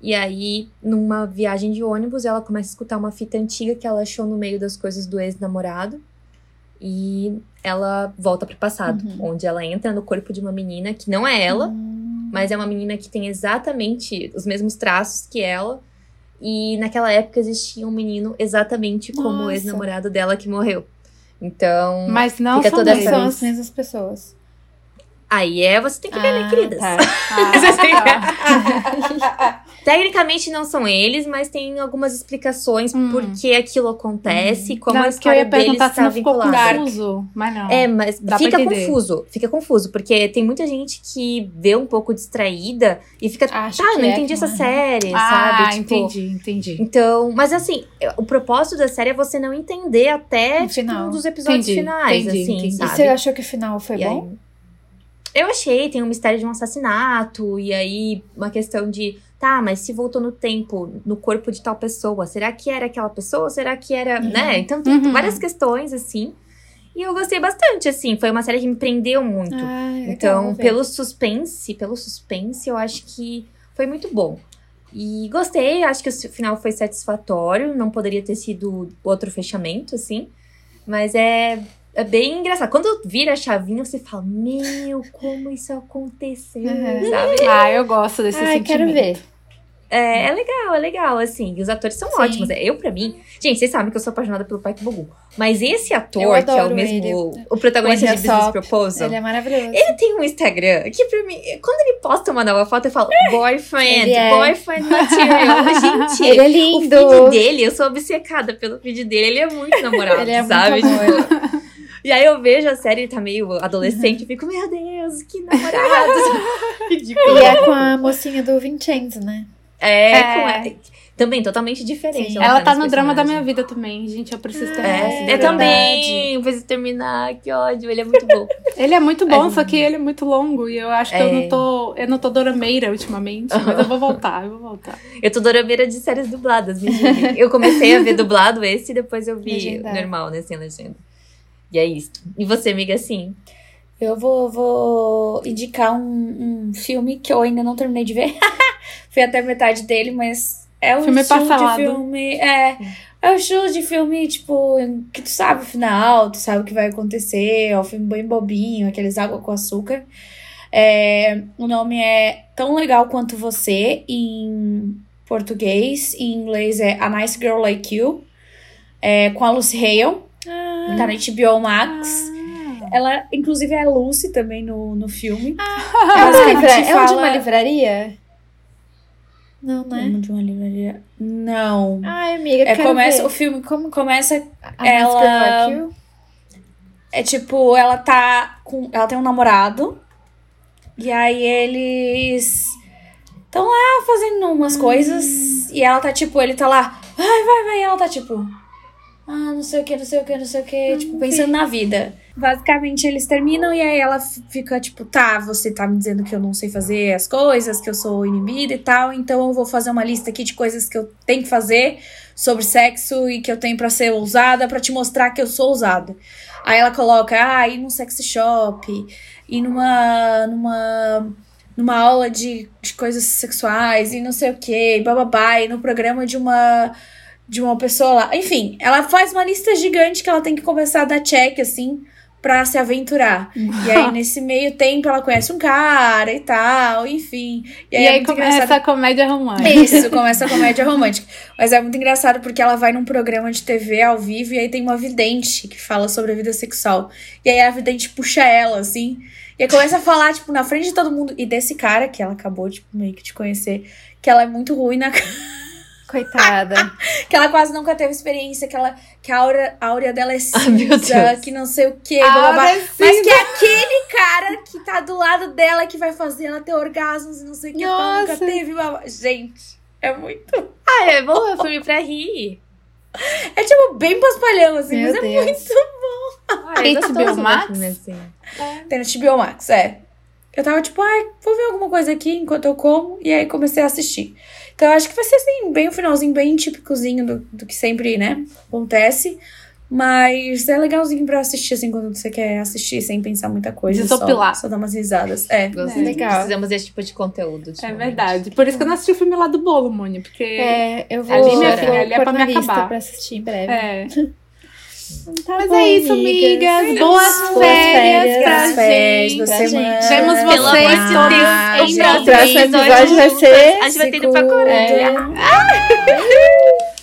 E aí, numa viagem de ônibus, ela começa a escutar uma fita antiga que ela achou no meio das coisas do ex-namorado. E ela volta pro passado, Uhum. onde ela entra no corpo de uma menina que não é ela, Hum. mas é uma menina que tem exatamente os mesmos traços que ela. E naquela época existia um menino exatamente como o Nossa. ex-namorado dela que morreu. Então, Mas não Fica são toda são as mesmas pessoas. aí é você tem que ver, Ah, queridas? tá. Tecnicamente não são eles, mas tem algumas explicações Hum. por que aquilo acontece, como não, a é porque eu ia história deles está vinculada. confuso. Mas não. É, mas Dá fica confuso. Fica confuso, porque tem muita gente que vê um pouco distraída e fica, Acho tá, que não é, entendi essa né? série, ah, sabe? Tipo, entendi, entendi. Então, mas assim, o propósito da série é você não entender até tipo, um dos episódios Entendi, finais, entendi, assim, entendi. E sabe? você achou que o final foi E aí- bom? eu achei, tem um mistério de um assassinato, e aí uma questão de, tá, mas se voltou no tempo, no corpo de tal pessoa, será que era aquela pessoa? Será que era, Uhum. né? Então tem Uhum. várias questões, assim. E eu gostei bastante, assim, foi uma série que me prendeu muito. Ah, legal, Então, pelo suspense, pelo suspense, eu acho que foi muito bom. E gostei, acho que o final foi satisfatório, não poderia ter sido outro fechamento, assim. Mas é, é bem engraçado. Quando vira a chavinha, você fala, meu, como isso aconteceu, Uhum. sabe? Ah, eu gosto desse Ai, sentimento. quero ver. É, é legal, é legal, assim. E os atores são Sim. ótimos. É, Eu, pra mim. Gente, vocês sabem que eu sou apaixonada pelo Park Bogu. Mas esse ator, que é o mesmo. ele. O protagonista de Olha Business Proposal. Ele é maravilhoso. Ele tem um Instagram que pra mim, quando ele posta uma nova foto, eu falo, boyfriend, Ele é. boyfriend material. Gente, Ele é o lindo. feed dele, eu sou obcecada pelo feed dele. Ele é muito namorado, Ele é sabe? muito amor. E aí eu vejo a série, ele tá meio adolescente, eu fico, meu Deus, que namorado. Ridículo. E é com a mocinha do Vincenzo, né? É, É. com a- também totalmente diferente. Sim. Ela tá nesse no drama da minha vida também, gente. Eu preciso Ah, terminar É, esse eu também. Preciso terminar, que ódio. Ele é muito bom. Ele é muito bom, É. só que ele é muito longo. E eu acho que eu É. não tô. Eu não tô dorameira ultimamente, mas eu vou voltar, eu vou voltar. Eu tô dorameira de séries dubladas. Eu comecei a ver dublado esse e depois eu vi normal, né, sem legenda. E é isso. E você, amiga, sim? Eu vou, vou indicar um, um filme que eu ainda não terminei de ver. Fui até metade dele, mas é um Filme estilo parcelado. de filme. É, é o estilo de filme, tipo, que tu sabe o final, tu sabe o que vai acontecer. É um filme bem bobinho, aqueles água com açúcar. É, o nome é Tão Legal Quanto Você, em português. Em inglês é A Nice Girl Like You. É, com a Lucy Hale. Ah, Tá na HBO Max. Ela, inclusive, é a Lucy também no, no filme. é, uma Basicamente livra- é um de fala- uma livraria? Não, né? Nome de uma livraria. Não. Ai, amiga, É, começa, ver. o filme como começa. A ela-? É tipo, ela tá com. Ela tem um namorado. E aí eles. Estão lá fazendo umas coisas. E ela tá tipo, ele tá lá. Vai, vai, vai. E ela tá tipo. Ah, não sei o que, não sei o que, não sei o que. Tipo, pensando na vida. Basicamente, eles terminam e aí ela fica tipo, tá, você tá me dizendo que eu não sei fazer as coisas, que eu sou inibida e tal, então eu vou fazer uma lista aqui de coisas que eu tenho que fazer sobre sexo e que eu tenho pra ser ousada, pra te mostrar que eu sou ousada. Aí ela coloca, ah, ir num sex shop, ir numa. numa. numa aula de, de coisas sexuais e não sei o que, bababá, e no programa de uma. de uma pessoa lá. Enfim, ela faz uma lista gigante que ela tem que começar a dar check, assim, pra se aventurar. E aí, nesse meio tempo, ela conhece um cara e tal, enfim. E E aí, aí, é começa engraçado. a comédia romântica. Isso, começa a comédia romântica. Mas é muito engraçado porque ela vai num programa de TV ao vivo e aí tem uma vidente que fala sobre a vida sexual. E aí a vidente puxa ela, assim. E aí começa a falar, tipo, na frente de todo mundo. E desse cara que ela acabou, tipo, meio que de conhecer, que ela é muito ruim na Coitada. que ela quase nunca teve experiência, que, ela, que a áurea, a áurea dela é meu cinza, Deus. que não sei o blá, blá, áurea é Mas que é aquele cara que tá do lado dela que vai fazer ela ter orgasmos e não sei o que, ela nunca teve. blá. Gente, é muito. Ah, é bom, é filme pra rir. É tipo bem paspalhão, assim, Meu mas é Deus. muito. Ah, Tem é gostoso HBO ver Max? filme assim. Tem no HBO Max, é. Eu tava tipo, ai, vou ver alguma coisa aqui enquanto eu como, e aí comecei a assistir. Então eu acho que vai ser assim, bem o finalzinho, bem típicozinho do, do que sempre, né, acontece. Mas é legalzinho pra assistir, assim, quando você quer assistir sem pensar muita coisa. Desopilar. Só, só dar umas risadas. É. É, legal. Precisamos desse tipo de conteúdo. É verdade. Por isso que eu não assisti o filme lá do bolo, Mônica. Porque. É, eu vou, Ali, minha filha, ali é pra me acabar. pra assistir em breve. É. Tá Mas bom, é isso, amigas. Boas, Boas férias, férias, pra boas férias, gente. Pra semana. gente. Vemos Pelo vocês todos O próximo episódio vai ser. A gente vai ter ido pra Coreia. cuida.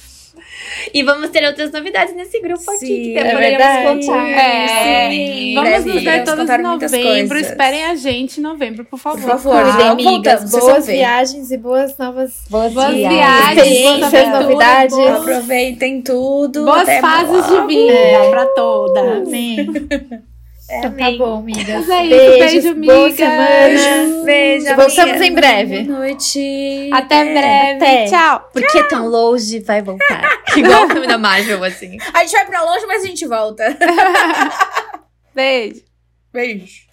E vamos ter outras novidades nesse grupo aqui Sim, que é poderemos verdade. contar. É. Sim, Vamos nos ver todos em novembro. Esperem a gente em novembro, por favor. Por favor, Não amigas. voltamos, Boas viagens e boas novas Boas, Boas viagens. viagens, boas novidades. boas- Aproveitem tudo. Boas até fases de vida É. pra todas. Amém. Então tá bom, amigas. É isso, Beijos, beijo, boa semana. Beijo, Voltamos amiga. em breve. Boa noite. Até breve. Até. Tchau. Porque tão longe vai voltar. Igual o filme da Marvel, assim. A gente vai pra longe, mas a gente volta. Beijo. Beijo.